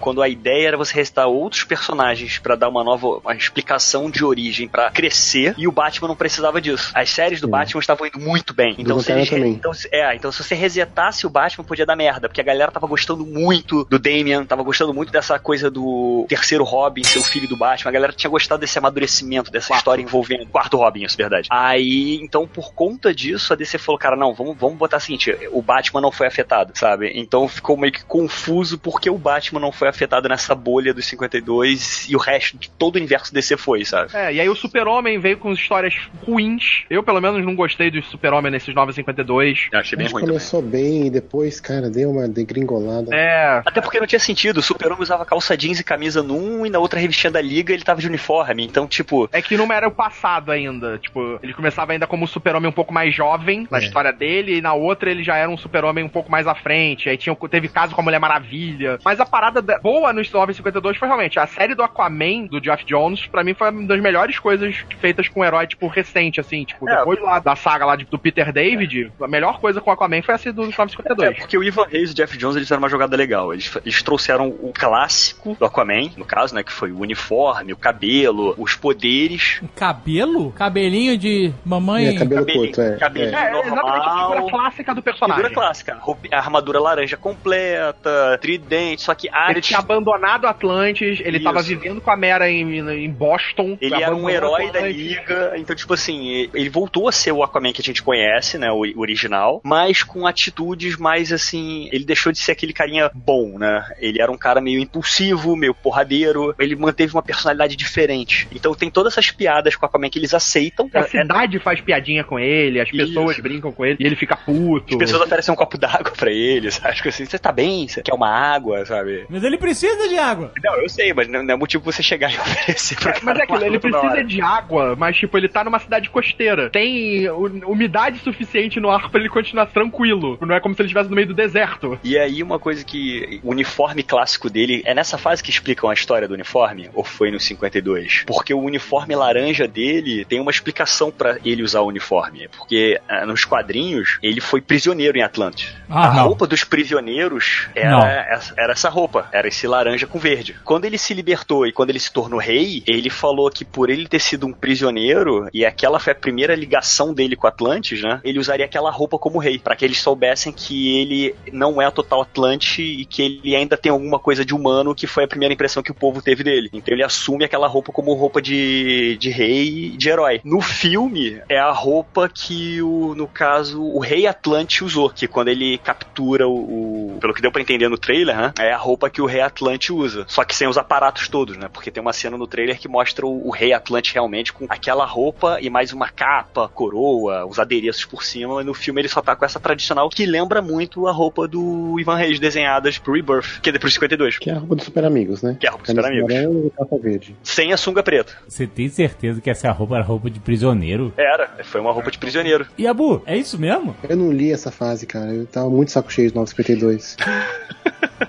quando a ideia era você resetar outros personagens pra dar uma nova uma explicação de origem pra crescer e o Batman não precisava disso. As séries do. Batman estavam indo muito bem. Então, se eles então, é, então se você resetasse o Batman podia dar merda, porque a galera tava gostando muito do Damian, tava gostando muito dessa coisa do terceiro Robin, ser o filho do Batman. A galera tinha gostado desse amadurecimento, dessa história envolvendo quarto Robin, isso é verdade. Aí, então, por conta disso, a DC falou, cara, não, vamos, vamos botar o seguinte, o Batman não foi afetado, sabe? Então ficou meio que confuso porque o Batman não foi afetado nessa bolha dos 52 e o resto de todo o universo DC foi, sabe? É, e aí o Super-Homem veio com histórias ruins. Eu, pelo menos, não gostei do Super-Homem nesses 952. Eu achei bem Mas ruim também. começou bem e depois, cara, deu uma degringolada. É. Até porque não tinha sentido. O Super-Homem usava calça jeans e camisa num, e na outra revistinha da Liga ele tava de uniforme. Então, tipo, É que não era o passado ainda. Tipo, ele começava ainda como um super-homem um pouco mais jovem na É. história dele, e na outra ele já era um super-homem um pouco mais à frente. Aí tinha, teve caso com a Mulher Maravilha. Mas a parada da- boa no 952 foi realmente a série do Aquaman, do Jeff Jones, pra mim foi uma das melhores coisas feitas com um herói, tipo, recente, assim. Tipo, É. depois lá da saga lá de- do Peter David, a melhor coisa com o Aquaman foi essa do É, 952. porque o Ivan Reis e o Jeff Jones eles fizeram uma jogada legal. Eles, eles trouxeram o clássico do Aquaman, no caso, né? Que foi o uniforme, o cabelo, os poderes. Cabelo? Cabelinho de mamãe. É, cabelo Cabelinho, curto, é. cabelinho. é. É, exatamente a figura normal. clássica do personagem. Figura clássica. A armadura laranja completa, tridente, só que Ele tinha abandonado Atlantis, ele Isso. tava vivendo com a Mera em, em Boston. Ele era um herói da liga, então, tipo assim, ele voltou a ser o Aquaman que a gente conhece, né, o original, mas com atitudes mais, assim, ele deixou de ser aquele carinha bom, né, ele era um cara meio impulsivo, meio porradeiro, ele manteve uma personalidade diferente. Então tem todas essas piadas com o Aquaman que eles aceitam. A cidade faz piadinha com ele, as pessoas Isso. brincam com ele, e ele fica puto. As pessoas oferecem um copo d'água pra ele, sabe? Tipo assim, você tá bem? Você quer uma água, sabe? Mas ele precisa de água. Não, eu sei, mas não é motivo você chegar e oferecer pra Mas é aquilo, ele precisa de água, mas tipo, ele tá numa cidade costeira. Tem umidade suficiente no ar pra ele continuar tranquilo. Não é como se ele estivesse no meio do deserto. E aí uma coisa que o uniforme clássico dele é nessa fase que explicam a história do uniforme ou foi no 52? Porque o uniforme laranja dele tem uma explicação pra ele usar o uniforme, porque ah, nos quadrinhos ele foi prisioneiro em Atlantis. Ah, a não. roupa dos prisioneiros era era essa roupa, era esse laranja com verde. Quando ele se libertou e quando ele se tornou rei, ele falou que por ele ter sido um prisioneiro e aquela foi a primeira ligação dele com Atlantis, né? Ele usaria aquela roupa como rei, pra que eles soubessem que ele não é total Atlante e que ele ainda tem alguma coisa de humano, que foi a primeira impressão que o povo teve dele. Então ele assume aquela roupa como roupa de, de rei e de herói. No filme, é a roupa que o, no caso, o rei Atlante usou, que quando ele captura o, o- pelo que deu pra entender no trailer, né, é a roupa que o rei Atlante usa. Só que sem os aparatos todos, né? Porque tem uma cena no trailer que mostra o, o rei Atlante realmente com aquela roupa e mais uma capa, coroa, os adereços por cima. E no filme ele só tá com essa tradicional que lembra muito a roupa do Ivan Reis desenhadas pro Rebirth, que é pro 52. Que é a roupa dos super amigos, né? Que é a roupa dos Super Amigos. e verde. Sem a sunga preta. Você tem certeza que essa roupa era roupa de prisioneiro? Era, foi uma roupa de prisioneiro. E Abu, é isso mesmo? Eu não li essa fase, cara. Eu tava muito saco cheio de 952.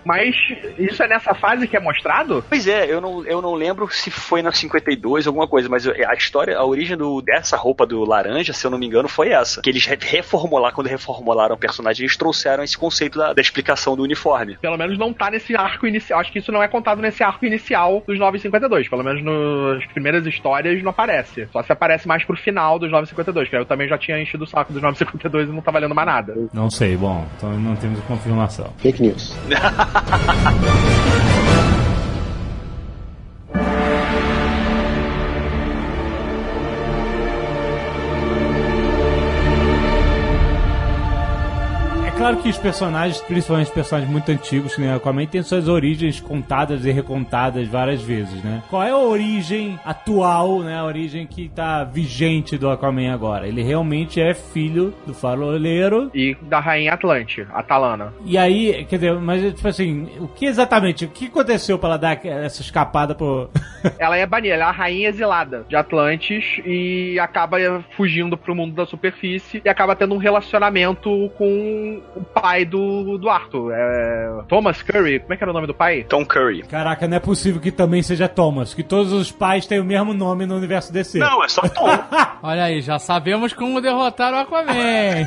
Mas isso é nessa fase que é mostrado? Pois é, eu não, eu não lembro se foi na 52 alguma coisa, mas a história, a origem do, dessa roupa do laranja, se eu não me engano, foi essa. Que eles re- reformularam, quando reformularam o personagem, eles trouxeram esse conceito da, da explicação do uniforme. Pelo menos não tá nesse arco inicial. Acho que isso não é contado nesse arco inicial dos 952. Pelo menos nas primeiras histórias não aparece. Só se aparece mais pro final dos 952, que aí eu também já tinha enchido o saco dos 952 e não tá valendo mais nada. Não sei, bom, então não temos confirmação. Fake news. É claro que os personagens, principalmente os personagens muito antigos, que nem o Aquaman, têm suas origens contadas e recontadas várias vezes, né? Qual é a origem atual, né? A origem que tá vigente do Aquaman agora? Ele realmente é filho do faroleiro. E da Rainha Atlante, Atalana. E aí, quer dizer, mas tipo assim, o que exatamente? O que aconteceu pra ela dar essa escapada pro. Ela é banida, ela é a rainha exilada de Atlantis e acaba fugindo pro mundo da superfície e acaba tendo um relacionamento com o pai do, do Arthur. É, Thomas Curry, como é que era o nome do pai? Tom Curry. Caraca, não é possível que também seja Thomas, que todos os pais têm o mesmo nome no universo DC. Não, é só Tom. Olha aí, já sabemos como derrotar o Aquaman.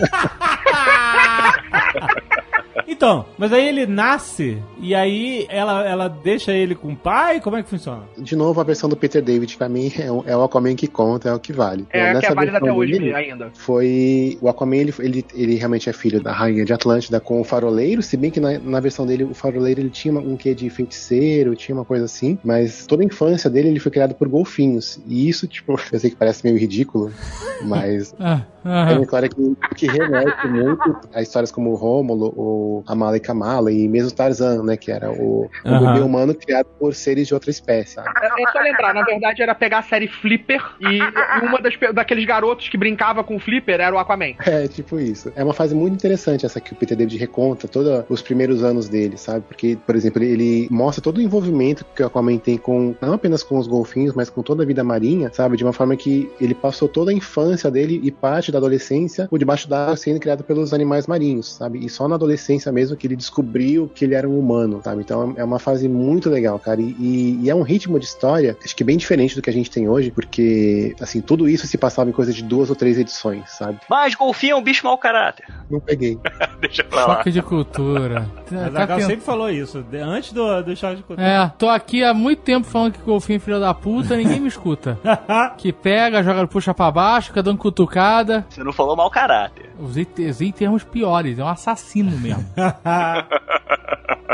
Então, mas aí ele nasce e aí ela, ela deixa ele com o pai? Como é que funciona? De novo, a versão do Peter David, pra mim, é o, é o Aquaman que conta, é o que vale. É, Então, que é válida versão até hoje dele, ainda. Foi. O Aquaman, ele, ele, ele realmente é filho da rainha de Atlântida com o faroleiro, se bem que na, na versão dele, o faroleiro ele tinha um quê de feiticeiro, tinha uma coisa assim, mas toda a infância dele ele foi criado por golfinhos. E isso, tipo, eu sei que parece meio ridículo, mas Ah, é uma história que, que remete muito a histórias como o Rômulo, o Amala e Kamala, e mesmo Tarzan, né? Que era o, o Aham. bebê humano criado por seres de outra espécie. sabe? É, é só lembrar, na verdade era pegar a série Flipper e uma das, daqueles garotos que brincava com o Flipper era o Aquaman. É, tipo isso. É uma fase muito interessante essa que o Peter David reconta, todos os primeiros anos dele, sabe? Porque, por exemplo, ele, mostra todo o envolvimento que o Aquaman tem com, não apenas com os golfinhos, mas com toda a vida marinha, sabe? De uma forma que ele passou toda a infância dele e parte da adolescência por debaixo d'água sendo criado pelos animais marinhos, sabe? E só na adolescência mesmo que ele descobriu que ele era um humano, sabe? Então é uma fase muito legal, cara. E, e- e é um ritmo de história, acho que bem diferente do que a gente tem hoje, porque, assim, tudo isso se passava em coisa de duas ou três edições, sabe? Mas golfinho é um bicho mau caráter. Não peguei. Deixa pra lá. Choque de cultura. Mas Tá sempre falou isso, antes do, do choque de cultura. É, tô aqui há muito tempo falando que golfinho é filho da puta, ninguém me escuta. Que pega, joga, puxa pra baixo, fica dando cutucada. Você não falou mau caráter. Usei, usei termos piores, é um assassino mesmo.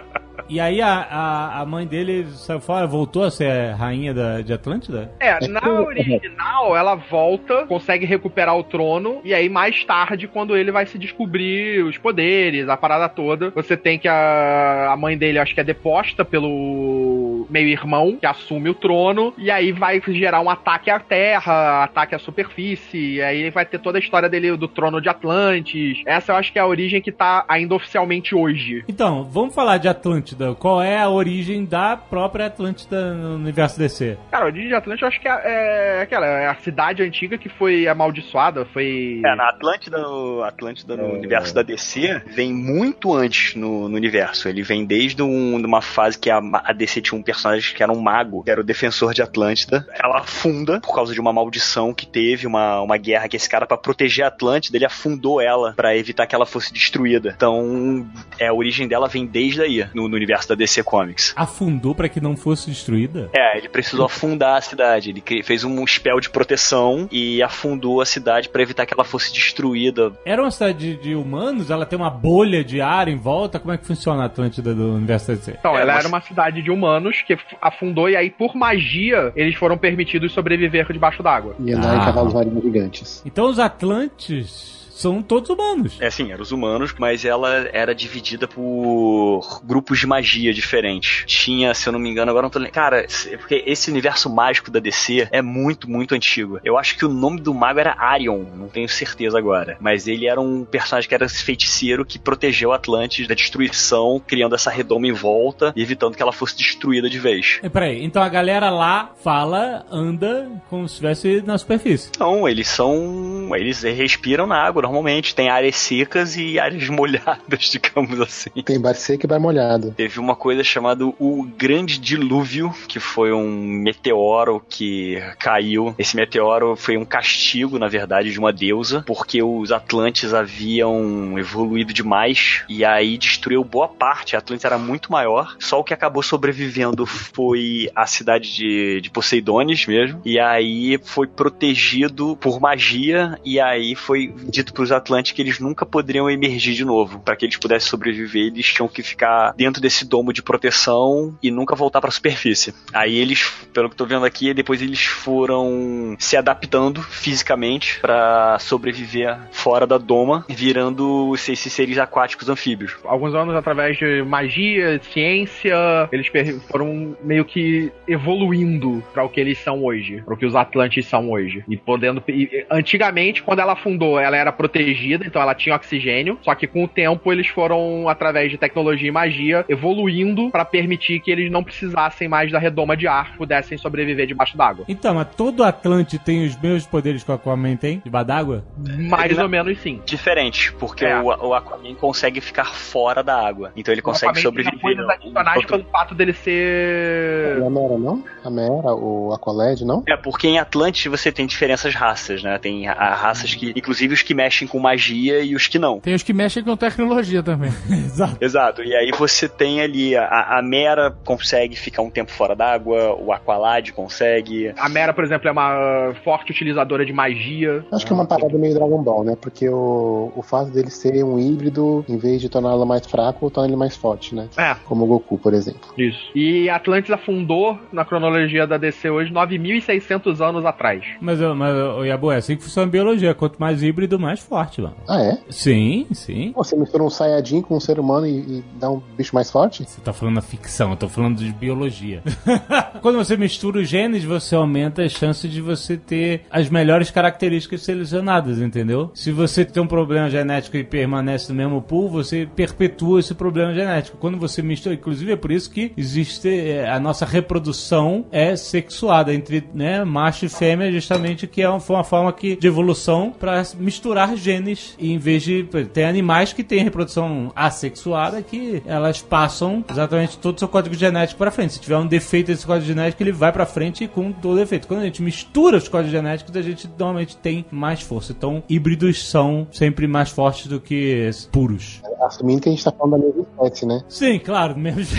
E aí a, a, a mãe dele saiu fora, voltou a ser rainha da, de Atlântida? É, na original ela volta, consegue recuperar o trono, e aí mais tarde, quando ele vai se descobrir os poderes, a parada toda, você tem que a, a mãe dele, acho que é deposta pelo meio-irmão, que assume o trono, e aí vai gerar um ataque à terra, ataque à superfície, e aí vai ter toda a história dele do trono de Atlantis. Essa eu acho que é a origem que tá ainda oficialmente hoje. Então, vamos falar de Atlântida. Qual é a origem da própria Atlântida no universo DC? Cara, a origem de Atlântida eu acho que é, é aquela, é a cidade antiga que foi amaldiçoada, foi... É, na Atlântida, no, Atlântida no universo da DC, vem muito antes no, no universo. Ele vem desde um, uma fase que a, a DC tinha um personagem que era um mago, que era o defensor de Atlântida. Ela afunda por causa de uma maldição que teve, uma, uma guerra que esse cara, pra proteger a Atlântida, ele afundou ela pra evitar que ela fosse destruída. Então, é, a origem dela vem desde aí, no, no universo da DC Comics. Afundou pra que não fosse destruída? É, ele precisou afundar a cidade. Ele fez um spell de proteção e afundou a cidade pra evitar que ela fosse destruída. Era uma cidade de, de humanos? Ela tem uma bolha de ar em volta? Como é que funciona a Atlântida do universo DC? Então, É, ela era uma cidade de humanos que f- afundou e aí, por magia, eles foram permitidos sobreviver debaixo d'água. E andar em Ah. cavalos marinhos gigantes. Então os Atlantes são todos humanos. É sim, eram os humanos, mas ela era dividida por grupos de magia diferentes. Tinha, se eu não me engano, agora não tô lembrando. Cara, porque esse universo mágico da DC é muito, muito antigo. Eu acho que o nome do mago era Arion, não tenho certeza agora. Mas ele era um personagem que era esse feiticeiro que protegeu Atlantis da destruição, criando essa redoma em volta e evitando que ela fosse destruída de vez. É, peraí, então a galera lá fala, anda como se estivesse na superfície. Então, eles são. Eles respiram na água normalmente. Tem áreas secas e áreas molhadas, digamos assim. Tem bar seco e bar molhado. Teve uma coisa chamada o Grande Dilúvio, que foi um meteoro que caiu. Esse meteoro foi um castigo, na verdade, de uma deusa, porque os Atlantes haviam evoluído demais e aí destruiu boa parte. A Atlantis era muito maior, só o que acabou sobrevivendo foi a cidade de, de Poseidones mesmo. E aí foi protegido por magia e aí foi dito para os Atlantes que eles nunca poderiam emergir de novo. Para que eles pudessem sobreviver, eles tinham que ficar dentro desse domo de proteção e nunca voltar para a superfície. Aí eles, pelo que tô vendo aqui, depois eles foram se adaptando fisicamente para sobreviver fora da doma, virando esses seres aquáticos anfíbios. Alguns anos, através de magia, ciência, eles foram meio que evoluindo para o que eles são hoje, para o que os Atlantes são hoje. E podendo. e- antigamente, quando ela afundou, ela era protegida, então ela tinha oxigênio. Só que com o tempo, eles foram, através de tecnologia e magia, evoluindo para permitir que eles não precisassem mais da redoma de ar, pudessem sobreviver debaixo d'água. Então, mas todo Atlante tem os mesmos poderes que o Aquaman tem? Debaixo d'água? Mais ou menos sim. Diferente, porque É. o, o Aquaman consegue ficar fora da água. Então ele consegue sobreviver. coisas adicionais pelo fato dele ser. A Mera não? A Mera, o Aqualed, não? É, porque em Atlantis você tem diferentes raças, né? Tem a- raças que, inclusive os que mexem com magia e os que não. Tem os que mexem com tecnologia também. Exato. Exato, e aí você tem ali a, a Mera consegue ficar um tempo fora d'água, o Aqualad consegue. A Mera, por exemplo, é uma forte utilizadora de magia. Acho que é uma parada meio Dragon Ball, né? Porque o, o fato dele ser um híbrido, em vez de torná-lo mais fraco, torna ele mais forte, né? É, Como o Goku, por exemplo. isso. E Atlantis afundou na cronologia da DC hoje 9.600 anos atrás. Mas, ô, mas Yabu, é assim que funciona a biologia. Quanto mais híbrido, mais forte, mano. Ah, é? Sim, sim. Pô, Você mistura um Saiyajin com um ser humano e, e dá um bicho mais forte? Você tá falando da ficção, eu tô falando de biologia. Quando você mistura os genes, você aumenta as chances de você ter as melhores características selecionadas, entendeu? Se você tem um problema genético e permanece no mesmo pool, você perpetua esse problema genético. Quando você mistura, inclusive é por isso que existe é, a nossa reprodução é sexuada entre né, macho e fêmea, justamente que é uma, foi uma forma que, de evolução para misturar genes. E em vez de. Tem animais que têm reprodução assexuada que elas passam exatamente todo o seu código genético para frente. Se tiver um defeito desse código genético, ele vai para frente com todo defeito. Quando a gente mistura os códigos genéticos, a gente normalmente tem mais força. Então, híbridos são sempre mais fortes do que puros. Assumindo que a gente tá falando da mesma espécie, né? Sim, claro, mesmo.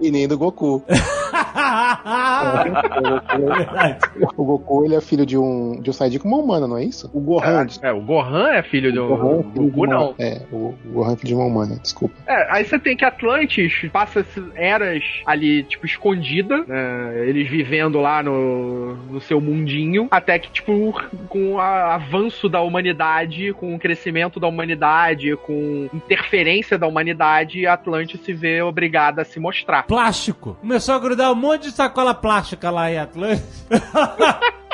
E nem do Goku. O Goku, ele é filho de um, de um Saiyajin com uma humana, não é isso? O Gohan. É, é, o Gohan é filho do o Gohan é filho de Goku, uma- não. É, o, o Gohan é filho de uma humana, desculpa. É, aí você tem que Atlantis passa eras ali, tipo, escondida, né, eles vivendo lá no, no seu mundinho, até que, tipo, com o avanço da humanidade, com o crescimento da humanidade, com interferência da humanidade, Atlantis se vê obrigada a se mostrar. Plástico. Começou a grudar um monte de sacola plástica lá em Atlantis.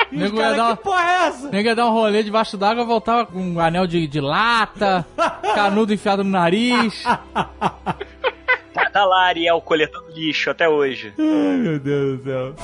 E os Nego ia caras, dar que porra é essa? Ninguém ia dar um rolê debaixo d'água voltava com um anel de, de lata, canudo enfiado no nariz. Tá, tá lá, Ariel, coletando lixo até hoje. Ai, meu Deus do céu.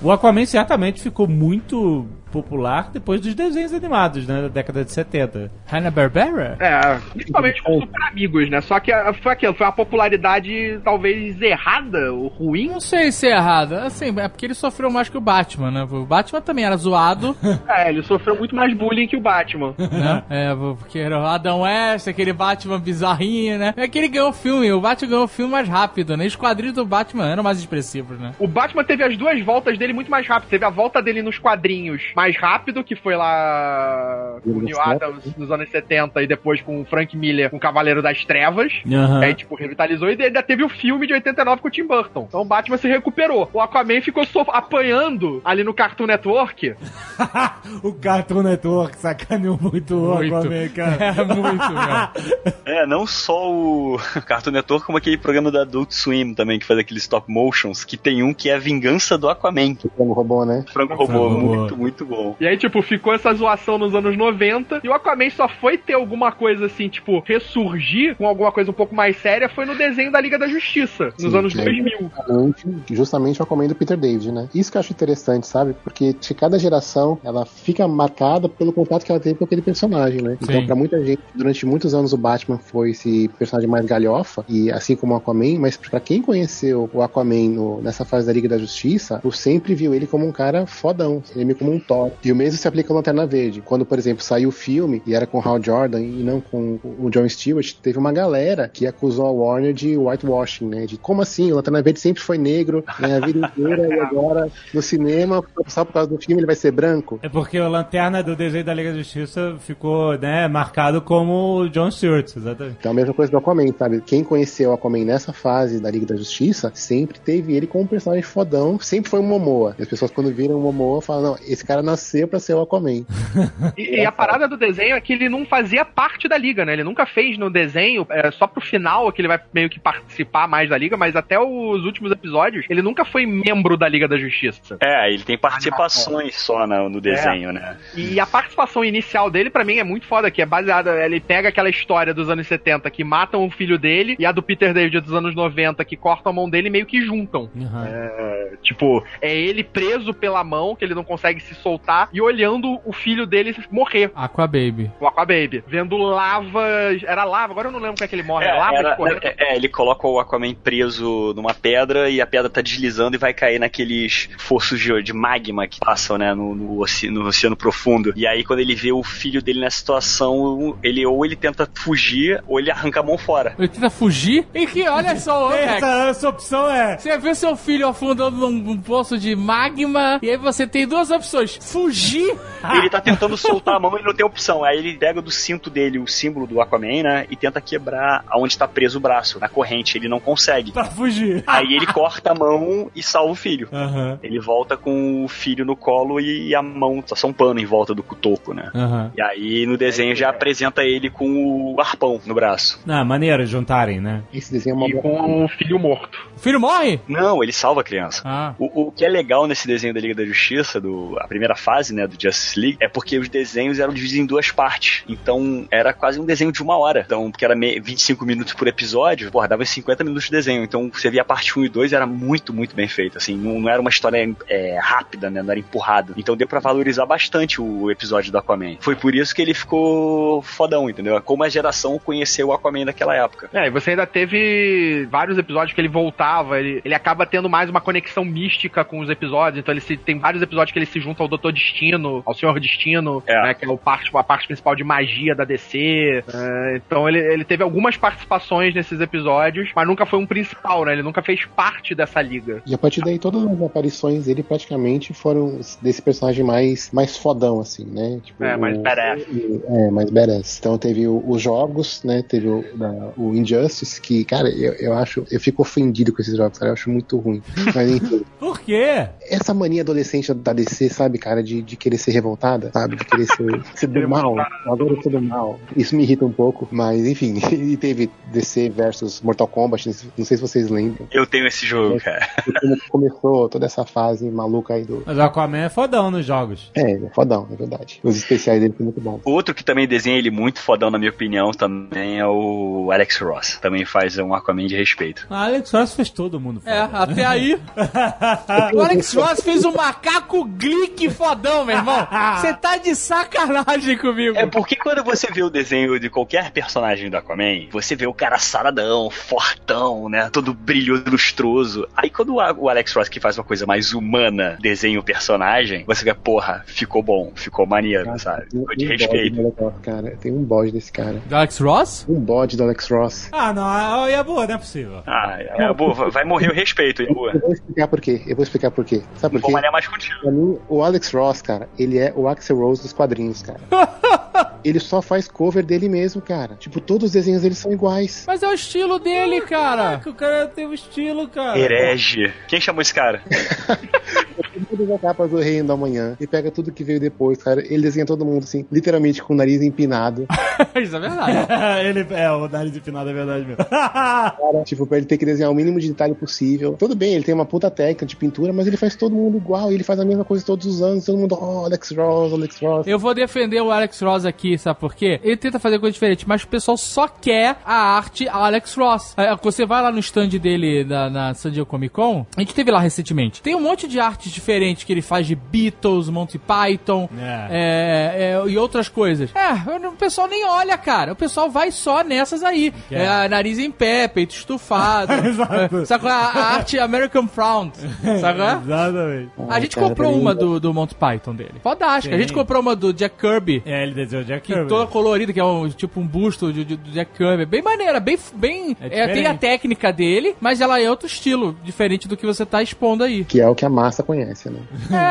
O Aquaman certamente ficou muito popular depois dos desenhos animados, né? Da década de 70. Hanna-Barbera? É, principalmente com super amigos, né? Só que a- foi aquilo, foi uma popularidade talvez errada, ou ruim. Não sei se é errado. Assim, é porque ele sofreu mais que o Batman, né? O Batman também era zoado, É, ele sofreu muito mais bullying que o Batman. né? É, porque era o Adam West, aquele Batman bizarrinho, né? É que ele ganhou o filme, o Batman ganhou o filme mais rápido, né? Os quadrinhos do Batman eram mais expressivos, né? O Batman teve as duas voltas dele muito mais rápido. Teve a volta dele nos quadrinhos mais rápido, que foi lá com o Neil Adams nos anos 70 e depois com o Frank Miller com o Cavaleiro das Trevas. Aham. Aí, tipo, revitalizou e ainda teve o filme de 89 com o Tim Burton. Então o Batman se recuperou. O Aquaman ficou so- apanhando ali no Cartoon Network. o Cartoon Network sacaneou muito o Muito. Aquaman, cara. É muito, meu. É, não só o Cartoon Network, como aquele programa da Adult Swim também, que faz aqueles stop motions, que tem um que é a vingança do Aquaman. O frango robô, né? Frango Robô. muito, muito bom. E aí, tipo, ficou essa zoação nos anos 90. E o Aquaman só foi ter alguma coisa assim, tipo, ressurgir com alguma coisa um pouco mais séria foi no desenho da Liga da Justiça, nos Sim, anos é. 2000. Justamente- Justamente o Aquaman do Peter David, né? Isso que eu acho interessante, sabe? Porque de cada geração, ela fica marcada pelo contato que ela teve com aquele personagem, né? Então, Sim. pra muita gente, durante muitos anos o Batman foi esse personagem mais galhofa, e assim como o Aquaman, mas pra quem conheceu o Aquaman no- nessa fase da Liga da Justiça, eu sempre viu ele como um cara fodão, ele meio como um Thor. E o mesmo se aplica ao Lanterna Verde. Quando, por exemplo, saiu o filme, e era com o Hal Jordan e não com o John Stewart, teve uma galera que acusou a Warner de whitewashing, né? De como assim? O Lanterna Verde sempre foi negro, né? A vida inteira, e agora no cinema, só por causa do filme, ele vai ser branco. É porque o Lanterna do desenho da Liga da Justiça ficou, né, marcado como o John Stewart, exatamente. Então a mesma coisa do Aquaman, sabe? Quem conheceu o Aquaman nessa fase da Liga da Justiça sempre teve ele como um personagem fodão, sempre foi um Momoa. E as pessoas quando viram o Momoa falam, não, esse cara nasceu pra ser o Aquaman. E, e a parada do desenho é que ele não fazia parte da liga, né? Ele nunca fez no desenho, é, só pro final que ele vai meio que participar mais da liga, mas até os últimos episódios, ele nunca foi membro da Liga da Justiça. É, ele tem participações só na- no desenho, né? E a participação inicial dele, pra mim, é muito foda, que é baseada. Ele pega aquela história dos anos 70 que matam o filho dele e a do Peter David dos anos 90 que cortam a mão dele e meio que juntam. É, tipo, é ele preso pela mão, que ele não consegue se soltar, e olhando o filho dele morrer. Aquababy. O Aquababy. Vendo lava. Era lava, agora eu não lembro como é que ele morre. É, lava era- é, é, ele coloca o Aquaman preso numa pedra e a pedra tá deslizando e vai cair naqueles forços de, de magma que passam, né, no, no, oce- no oceano profundo. E aí, quando ele vê o filho dele nessa situação, ele ou ele tenta fugir ou ele arranca a mão fora. Ele tenta fugir. E que, olha só. Essa, essa opção é. Você vê seu filho afundando num, num poço de magma, e aí você tem duas opções: fugir Ele tá tentando soltar a mão e não tem opção. Aí ele pega do cinto dele o símbolo do Aquaman, né, e tenta quebrar aonde tá preso o braço, na corrente. Ele não consegue. Pra fugir. Aí ele corta a mão e salva o filho. Aham. Ele volta com o filho no colo e a mão, só um pano em volta do cutoco, né? Aham. E aí no desenho já apresenta ele com o arpão no braço. Ah, maneiro juntarem, né? Esse desenho é uma E com o filho morto. O filho morre? Não, ele salva a criança. Ah. O, o que é legal nesse desenho da Liga da Justiça, do, a primeira fase, né, do Justice League, é porque os desenhos eram divididos em duas partes. Então, era quase um desenho de uma hora. Então, porque era me- 25 minutos por episódio, porra, dava 50 minutos de desenho. Então, você via a parte 1 e 2, era muito, muito bem feito. Assim, não, não era uma história é, rápida, né, não era empurrado. Então, deu pra valorizar bastante o episódio do Aquaman. Foi por isso que ele ficou fodão, entendeu? Como a geração conheceu o Aquaman daquela época. É, e você ainda teve vários episódios que ele voltava, ele, ele acaba tendo mais uma conexão mística com os episódios, então ele se, tem vários episódios que ele se junta ao Dr. Doutor Destino, ao Senhor Destino, É. né, que é o parte, a parte principal de magia da DC. É, então ele, ele teve algumas participações nesses episódios, mas nunca foi um principal, né? Ele nunca fez parte dessa liga. E a partir daí, todas as aparições dele praticamente foram desse personagem mais, mais fodão, assim, né? Tipo, É, mais o- badass. É, mais badass. Então teve o- os jogos, né? Teve o, da- o Injustice, que, cara, eu, eu acho, eu fico ofendido com esses jogos, cara. Eu acho muito ruim. Mas enfim, Por quê? essa mania adolescente da DC, sabe, cara, de, de querer ser revoltada, sabe? De querer ser, ser do mal. Agora eu sou do mal. Isso me irrita um pouco, mas enfim. E teve DC versus Mortal Kombat, não sei se vocês lembram. Eu tenho esse jogo, cara. Como começou toda essa fase maluca aí do. Mas o Aquaman é fodão nos jogos. É, é fodão, é verdade. Os especiais dele são muito bons. Outro que também desenha ele muito fodão, na minha opinião, também é o Alex Ross. Também faz um Aquaman de respeito. A Alex Ross fez todo mundo foda. É, até aí. o Alex Ross fez um macaco glick fodão, meu irmão. Você tá de sacanagem comigo. É porque quando você vê o desenho de qualquer personagem do Aquaman, você vê o cara saradão, fortão, né? Todo brilhoso, lustroso. Aí quando o Alex Ross que faz uma coisa mais humana desenha o personagem, você vê, porra, ficou bom, ficou maneiro, sabe? Tem Ficou de um respeito. cara. Tem um bode desse cara. Do Alex Ross? Um bode do Alex Ross. Ah, não, a Yabu, não é possível. Ah, é, boa, vai morrer o respeito, Yabu. Eu vou explicar por quê. Eu vou explicar por quê. Sabe por vou quê? malhar mais contigo. Pra mim, o Alex Ross, cara, ele é o Axel Rose dos quadrinhos, cara. ele só faz cover dele mesmo, cara. Tipo, todos os desenhos dele são iguais. Mas é o estilo dele, cara. Caraca, o cara tem um estilo, cara. Herege. Quem chamou esse cara? Todas as capas do Reino da Manhã. E pega tudo que veio depois, cara. Ele desenha todo mundo, assim, literalmente com o nariz empinado. Isso é verdade. ele é, o nariz empinado é verdade mesmo. Cara, tipo, pra ele ter que desenhar o mínimo de detalhe possível. Tudo bem, ele tem uma puta técnica de pintura, mas ele faz todo mundo igual. Ele faz a mesma coisa todos os anos. Todo mundo, oh, Alex Ross, Alex Ross. Eu vou defender o Alex Ross aqui, sabe por quê? Ele tenta fazer coisa diferente, mas o pessoal só quer a arte Alex Ross. É, Você vai lá no stand dele na, na San Diego Comic Con, a gente teve lá recentemente. Tem um monte de artes diferentes que ele faz de Beatles, Monty Python é, é, e outras coisas. É, o pessoal nem olha, cara. O pessoal vai só nessas aí. é? É, nariz em pé, peito estufado. Exato. é, sabe é? A a arte American Frown. Sabe é? Exatamente. A gente comprou uma do, do Monty Python dele. Fodástica. A gente comprou uma do Jack Kirby. É, ele desenhou o Jack Kirby. toda colorida, que é um, tipo um busto de, de- do Jack Kirby. Bem maneira, bem. bem É é, tem a técnica dele, mas ela é outro estilo, diferente do que você tá expondo aí. Que é o que a massa conhece, né?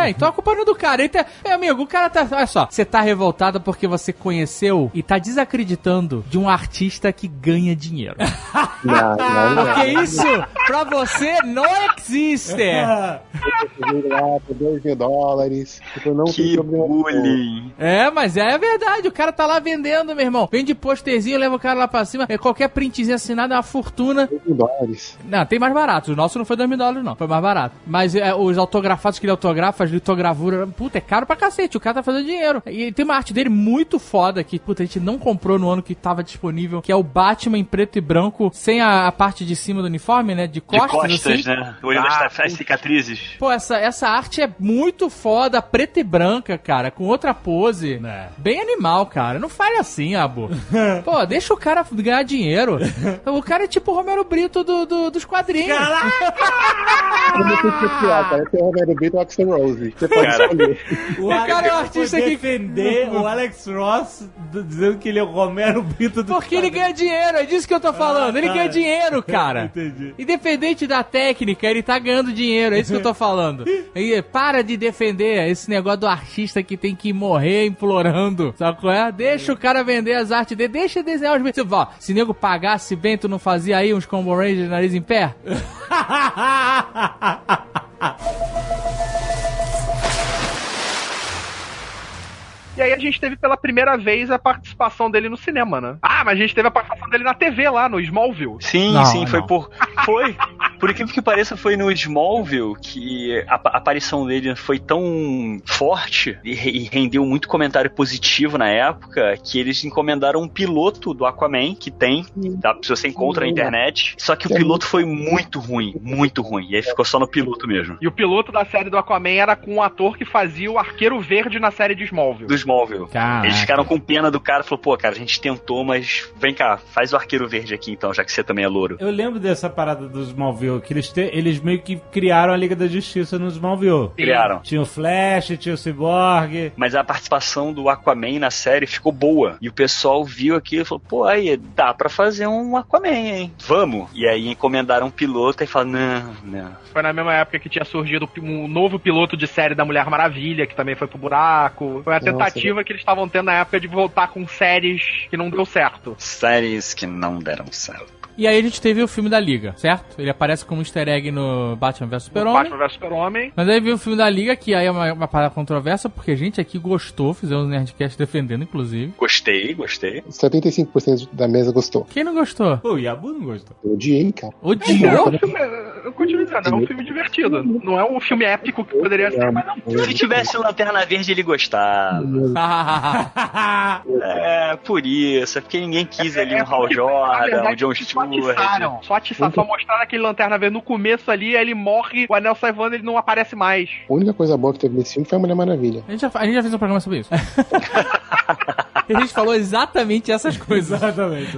É, então a culpa não é do cara. Ele tá, meu amigo, o cara tá. Olha só, você tá revoltado porque você conheceu e tá desacreditando de um artista que ganha dinheiro. Não, não, não. Porque isso, pra você, não existe. Eu lá por 2 mil dólares. Tipo, eu não Que bullying. É, mas é verdade. O cara tá lá vendendo, meu irmão. Vende posterzinho, leva o cara lá pra cima. É, qualquer printzinho assinado é uma fortuna. 2 mil dólares. Não, tem mais barato. O nosso não foi 2 mil dólares, não. Foi mais barato. Mas é, os autografados que ele autografa, as litogravura, puta, é caro pra cacete. O cara tá fazendo dinheiro. E tem uma arte dele muito foda que, puta, a gente não comprou no ano que tava disponível, que é o Batman em preto e branco, sem a, a parte de cima do uniforme, né? De De costas, costas, assim. né? Olhando Ah, as, as cicatrizes. Pô, essa, essa arte é muito foda, preta e branca, cara, com outra pose. É. Bem animal, cara. Não fale assim, Abo. Pô, deixa o cara ganhar dinheiro. O cara é tipo o Romero Brito do, do- dos quadrinhos. Eu não sei se é pior, cara. Esse é o Romero Brito ou o Rose. Você pode Cara. escolher. O cara é um artista que- defender o Alex Ross dizendo que ele é o Romero Brito do Porque ele ganha dinheiro, é disso que eu tô falando. Ele ganha dinheiro, cara. Entendi. Independente da técnica, ele tá ganhando dinheiro, é isso que eu tô falando. E para de defender esse negócio do artista que tem que morrer implorando, sabe qual é? Deixa o cara vender as artes dele, deixa desenhar os... Se, ó, se nego pagasse bem, tu não fazia aí uns Combo Rangers de nariz em pé? E aí a gente teve pela primeira vez a participação dele no cinema, né? Ah, mas a gente teve a participação dele na TV lá, no Smallville. Sim, Não, sim, foi não. por. Foi. Por incrível que pareça, foi no Smallville que a, a aparição dele foi tão forte e, e rendeu muito comentário positivo na época que eles encomendaram um piloto do Aquaman que tem, tá? Se você encontra na internet. Só que o piloto foi muito ruim, muito ruim. E aí ficou só no piloto mesmo. E o piloto da série do Aquaman era com um ator que fazia o Arqueiro Verde na série de Smallville. Do Smallville. Caraca. Eles ficaram com pena do cara falou, pô, cara, a gente tentou, mas vem cá, faz o arqueiro verde aqui então, já que você também é louro. Eu lembro dessa parada do Smallville Smallville, que eles, te- eles meio que criaram a Liga da Justiça no Smallville. Criaram. Tinha o Flash, tinha o Cyborg. Mas a participação do Aquaman na série ficou boa. E o pessoal viu aquilo e falou: pô, aí dá pra fazer um Aquaman, hein? Vamos. E aí encomendaram um piloto e falaram: não, não. Foi na mesma época que tinha surgido um novo piloto de série da Mulher Maravilha, que também foi pro buraco. Foi a Nossa, tentativa que eles estavam tendo na época de voltar com séries que não deu certo. Séries que não deram certo. E aí a gente teve o filme da Liga, certo? Ele aparece como easter egg no Batman vs Super-Homem. Batman vs Super-Homem. Mas aí veio o filme da Liga, que aí é uma, uma parada controversa, porque a gente aqui gostou, fizemos um Nerdcast defendendo, inclusive. Gostei, gostei. 75% da mesa gostou. Quem não gostou? Pô, o Yabu não gostou. Eu odiei, cara. Odiou? É um filme, eu continuo dizendo, é um filme divertido. Não é um filme épico que poderia ser, mas não. Se tivesse o Lanterna Verde, ele gostava. É, por isso. É porque ninguém quis ali um Hal Jordan, um John só atiçaram, Só atiçaram, só mostraram aquele lanterna verde no começo ali, aí ele morre, o anel sai voando ele não aparece mais. A única coisa boa que teve nesse filme foi a Mulher Maravilha. A gente, já, a gente já fez um programa sobre isso. A gente falou exatamente essas coisas. Exatamente.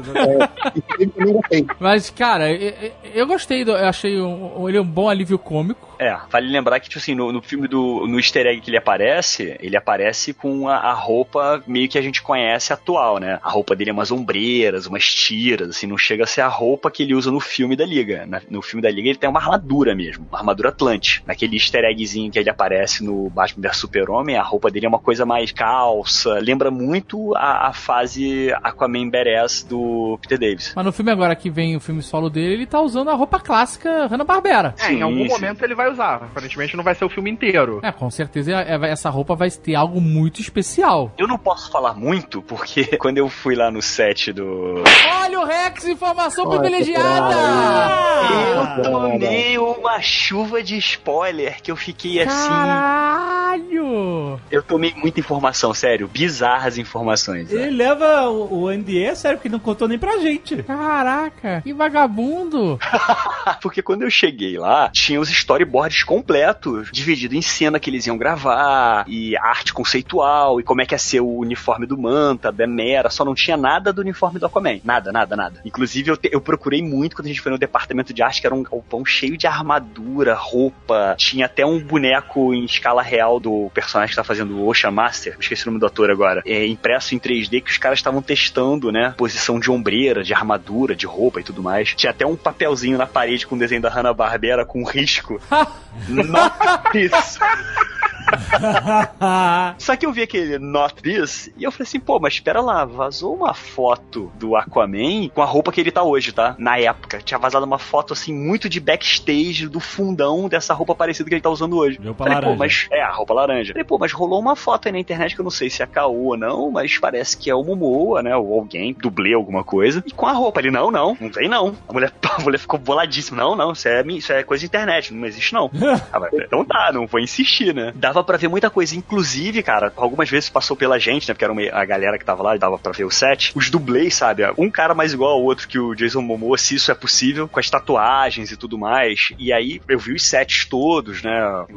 E também gostei. Mas, cara, eu, eu- eu gostei, do, eu achei um- ele um bom alívio cômico. É, vale lembrar que, tipo assim, no, no filme do. No easter egg que ele aparece, ele aparece com a, a roupa meio que a gente conhece atual, né? A roupa dele é umas ombreiras, umas tiras, assim, não chega a ser a roupa que ele usa no filme da Liga. Na- no filme da Liga ele tem uma armadura mesmo, uma armadura Atlante. Naquele easter eggzinho que ele aparece no Batman vs Super-Homem, a roupa dele é uma coisa mais calça, lembra muito a, a fase Aquaman Badass do Peter Davis. Mas no filme agora que vem o filme solo dele, ele tá usando a roupa clássica Hanna-Barbera. É, em algum Sim, sim. momento ele vai usar. Aparentemente não vai ser o filme inteiro. É, com certeza é- é- essa roupa vai ter algo muito especial. Eu não posso falar muito, porque quando eu fui lá no set do. Olha o Rex, informação Olha, privilegiada! Eu tomei uma chuva de spoiler que eu fiquei assim. Caralho! Eu tomei muita informação, sério, bizarras informações. né? Ele leva o, o NDA a sério, porque não contou nem pra gente. Caraca, que vagabundo! Porque quando eu cheguei lá, tinha os storyboards completos, dividido em cena que eles iam gravar, e arte conceitual, e como é que ia ser o uniforme do Manta, da Mera, só não tinha nada do uniforme do Aquaman. Nada, nada, nada. Inclusive, eu, te- eu procurei muito quando a gente foi no departamento de arte, que era um galpão cheio de armadura, roupa, tinha até um boneco em escala real do personagem que tá fazendo o Ocean Master, esqueci o nome do ator agora, é, impresso em 3D que os caras estavam testando, né, posição de ombreira, de armadura, de roupa e tudo mais. Tinha até um papelzinho na parede com o desenho da Hanna-Barbera com um risco. Not this. Só que eu vi aquele Not This e eu falei assim, pô, mas espera lá, vazou uma foto do Aquaman com a roupa que ele tá hoje, tá? Na época. Tinha vazado uma foto assim, muito de backstage do fundão dessa roupa parecida que ele tá usando hoje. Roupa Falei, pô, laranja. mas. É, a roupa laranja. Falei, pô, mas rolou uma foto aí na internet que eu não sei se é caô ou não, mas parece que é o Momoa, né? Ou alguém, dublê alguma coisa. E com a roupa ali, não, não, não tem não. A mulher, a mulher ficou boladíssima. Não, não, isso é, isso é coisa de internet, não existe não. Ah, mas então tá, não vou insistir, né? Dava pra ver muita coisa. Inclusive, cara, algumas vezes passou pela gente, né? Porque era uma- a galera que tava lá, dava pra ver o set. Os dublês, sabe? Um cara mais igual ao outro que o Jason Momoa, se isso é possível, com as tatuagens e tudo mais. E aí eu vi os sets todos, né?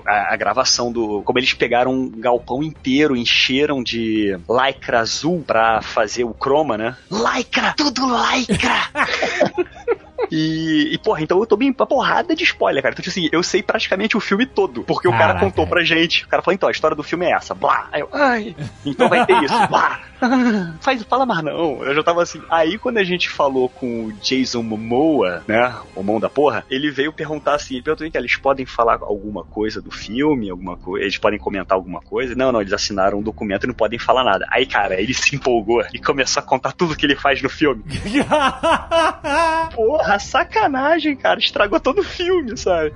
A, a gravação do. Como eles pegaram um galpão inteiro, encheram de lycra azul pra fazer o croma, né? Lycra! Tudo lycra! E, e, porra, então eu tomei uma porrada de spoiler, cara. Então, tipo assim, eu sei praticamente o filme todo. Porque o cara Caraca. contou pra gente. O cara falou, então, a história do filme é essa. Blá. Aí eu, ai, então vai ter isso. Blá. Faz, fala mais não. Eu já tava assim. Aí quando a gente falou com o Jason Momoa, né? O mão da porra, ele veio perguntar assim: ele perguntou que eles podem falar alguma coisa do filme, alguma coisa. Eles podem comentar alguma coisa. Não, não, eles assinaram um documento e não podem falar nada. Aí, cara, ele se empolgou e começou a contar tudo que ele faz no filme. Porra, sacanagem, cara. Estragou todo o filme, sabe?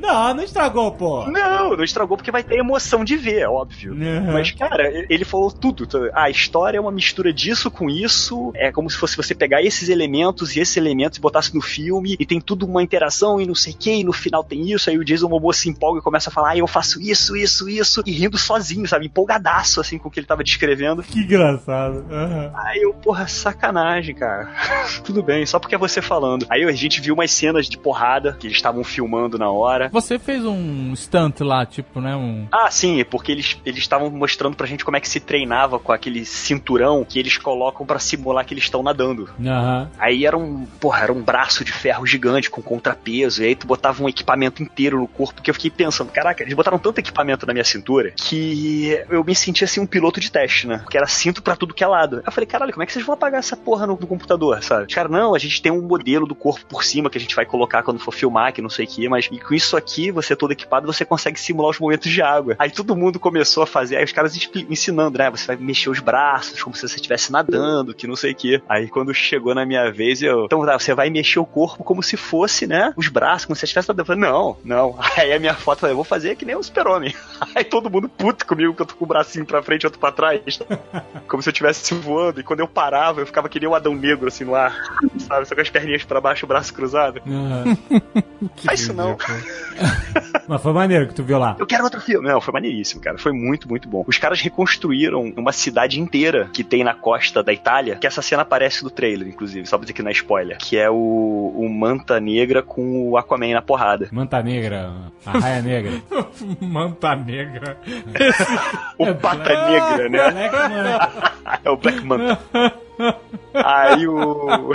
não, não estragou, pô. Não, não estragou porque vai ter emoção de ver, é óbvio. Uhum. Mas, cara, ele falou tudo. A história é uma mistura disso com isso. É como se fosse você pegar esses elementos e esses elementos e botasse no filme. E tem tudo uma interação e não sei o que. E no final tem isso. Aí o Jason Momoa se empolga e começa a falar: ah, eu faço isso, isso, isso. E rindo sozinho, sabe? Empolgadaço, assim, com o que ele tava descrevendo. Que engraçado. Uhum. Aí eu, porra, sacanagem, cara. Tudo bem, só porque é você falando. Aí a gente viu umas cenas de porrada que eles estavam filmando na hora. Você fez um stunt lá tipo, né? Um... Ah, sim, é porque eles eles estavam mostrando pra gente como é que se treinava com aquele cinturão que eles colocam pra simular que eles estão nadando. Aham. Aí era um, porra, era um braço de ferro gigante com contrapeso, e aí tu botava um equipamento inteiro no corpo, que eu fiquei pensando, caraca, eles botaram tanto equipamento na minha cintura que eu me sentia assim um piloto de teste, né? Porque era cinto pra tudo que é lado. Aí eu falei, caralho, como é que vocês vão apagar essa porra no, no computador, sabe? Os caras, não, a gente tem um modelo do corpo por cima que a gente vai colocar quando for filmar, que não sei o que, mas e com isso aqui, você todo equipado, você consegue simular os momentos de água. Aí todo mundo começou a fazer, aí os caras ensinando, né? Você vai mexer os braços como se você estivesse nadando, que não sei o que. Aí quando chegou na minha vez, eu. Então tá, você vai mexer o corpo como se fosse, né? Os braços, como se você estivesse nadando. Eu falei, não, não. Aí a minha foto, eu falei, eu vou fazer que nem o super-homem. Aí todo mundo puto comigo, que eu tô com o bracinho pra frente e outro pra trás. Como se eu estivesse voando. E quando eu parava, eu ficava que nem um Adão Negro, assim, no ar. Sabe? Só com as perninhas pra baixo, o braço cruzado. Aham. Faz isso não. Mas foi maneiro que tu viu lá. Eu quero outro filme. Não, foi maneiríssimo, cara. Foi muito, muito bom. Os caras reconstruíram uma cidade inteira que tem na costa da Itália, que essa cena aparece no trailer, inclusive, só pra dizer que não é spoiler. Que é o, o Manta Negra com o Aquaman na porrada. Manta Negra, a Raia Negra. Manta negra. O Pata Negra, né? Black Manta. É o Black Manta. Aí o.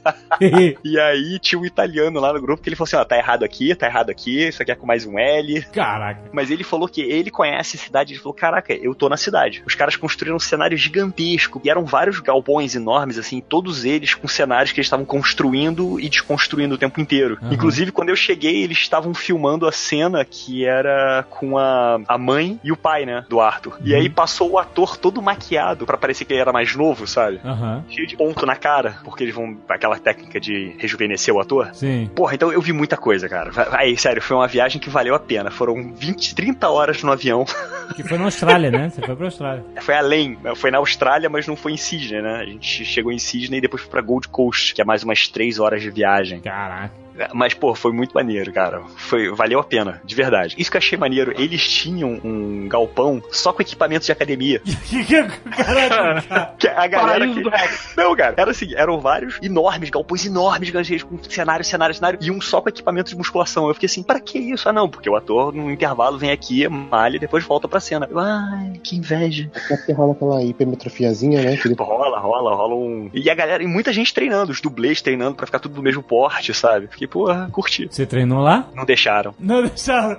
E aí tinha um italiano lá no grupo que ele falou assim: ó, tá errado aqui, tá errado aqui, isso aqui é com mais um L. Caraca. Mas ele falou que ele conhece a cidade. Ele falou: Caraca, eu tô na cidade. Os caras construíram um cenário gigantesco. E eram vários galpões enormes, assim, todos eles com cenários que eles estavam construindo e desconstruindo o tempo inteiro. Uhum. Inclusive, quando eu cheguei, eles estavam filmando a cena que era com a, a mãe e o pai, né? Do Arthur. E aí passou o ator todo maquiado pra parecer que ele era mais novo, sabe? Aham. Cheio de ponto na cara, porque eles vão. Aquela técnica de rejuvenescer o ator. Sim. Porra, então eu vi muita coisa, cara. Aí, sério, foi uma viagem que valeu a pena. Foram 20, 30 horas no avião. Que foi na Austrália, né? Você foi pra Austrália. Foi além, foi na Austrália, mas não foi em Sydney, né? A gente chegou em Sydney e depois foi pra Gold Coast, que é mais umas 3 horas de viagem. Caraca. Mas, pô, foi muito maneiro, cara. Foi, valeu a pena, de verdade. Isso que eu achei maneiro, eles tinham um galpão só com equipamentos de academia. Que que caralho, cara? Que a galera que... Não, cara, era assim, eram vários enormes, galpões enormes, gigantes, com cenário, cenário, cenário, e um só com equipamento de musculação. Eu fiquei assim, para que isso? Ah, não, porque o ator, no intervalo, vem aqui, malha e depois volta pra cena. Eu, Ai, que inveja. Até porque rola aquela hipermetrofiazinha, né? Que Rola, rola, rola um. E a galera, e muita gente treinando, os dublês treinando pra ficar tudo do mesmo porte, sabe? Fiquei, porra, curti. Você treinou lá? Não deixaram. Não deixaram.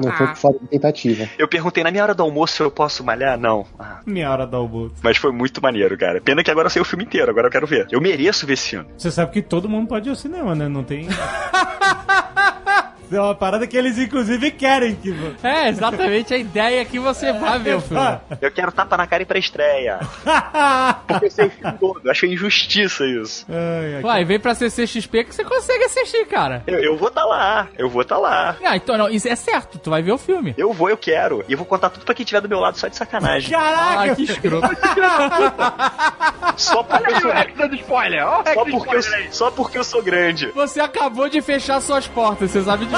não foi por falta de tentativa. Eu perguntei na minha hora do almoço se eu posso malhar? Não. Ah, Minha hora do almoço. mas foi muito maneiro, cara. Pena que agora eu sei o filme inteiro, agora eu quero ver. Eu mereço ver esse filme. Você sabe que todo mundo pode ir ao cinema, né? Não tem. É uma parada que eles inclusive querem que. É, exatamente a ideia que você vai ver o filme. Eu quero tapa na cara e pra estreia. Porque eu sei o filme todo. Eu achei injustiça isso. Ai, ai, Uai, vem pra CCXP que você consegue assistir, cara. Eu, eu vou tá lá. Eu vou tá lá. Ah, então não, isso é certo, tu vai ver o filme. Eu vou, eu quero. E eu vou contar tudo pra quem estiver do meu lado só de sacanagem. Caraca! Ah, que escroto. Só porque eu sou, aí dando spoiler. Olha só porque eu, spoiler aí. só porque eu sou grande. Você acabou de fechar suas portas, você sabe disso?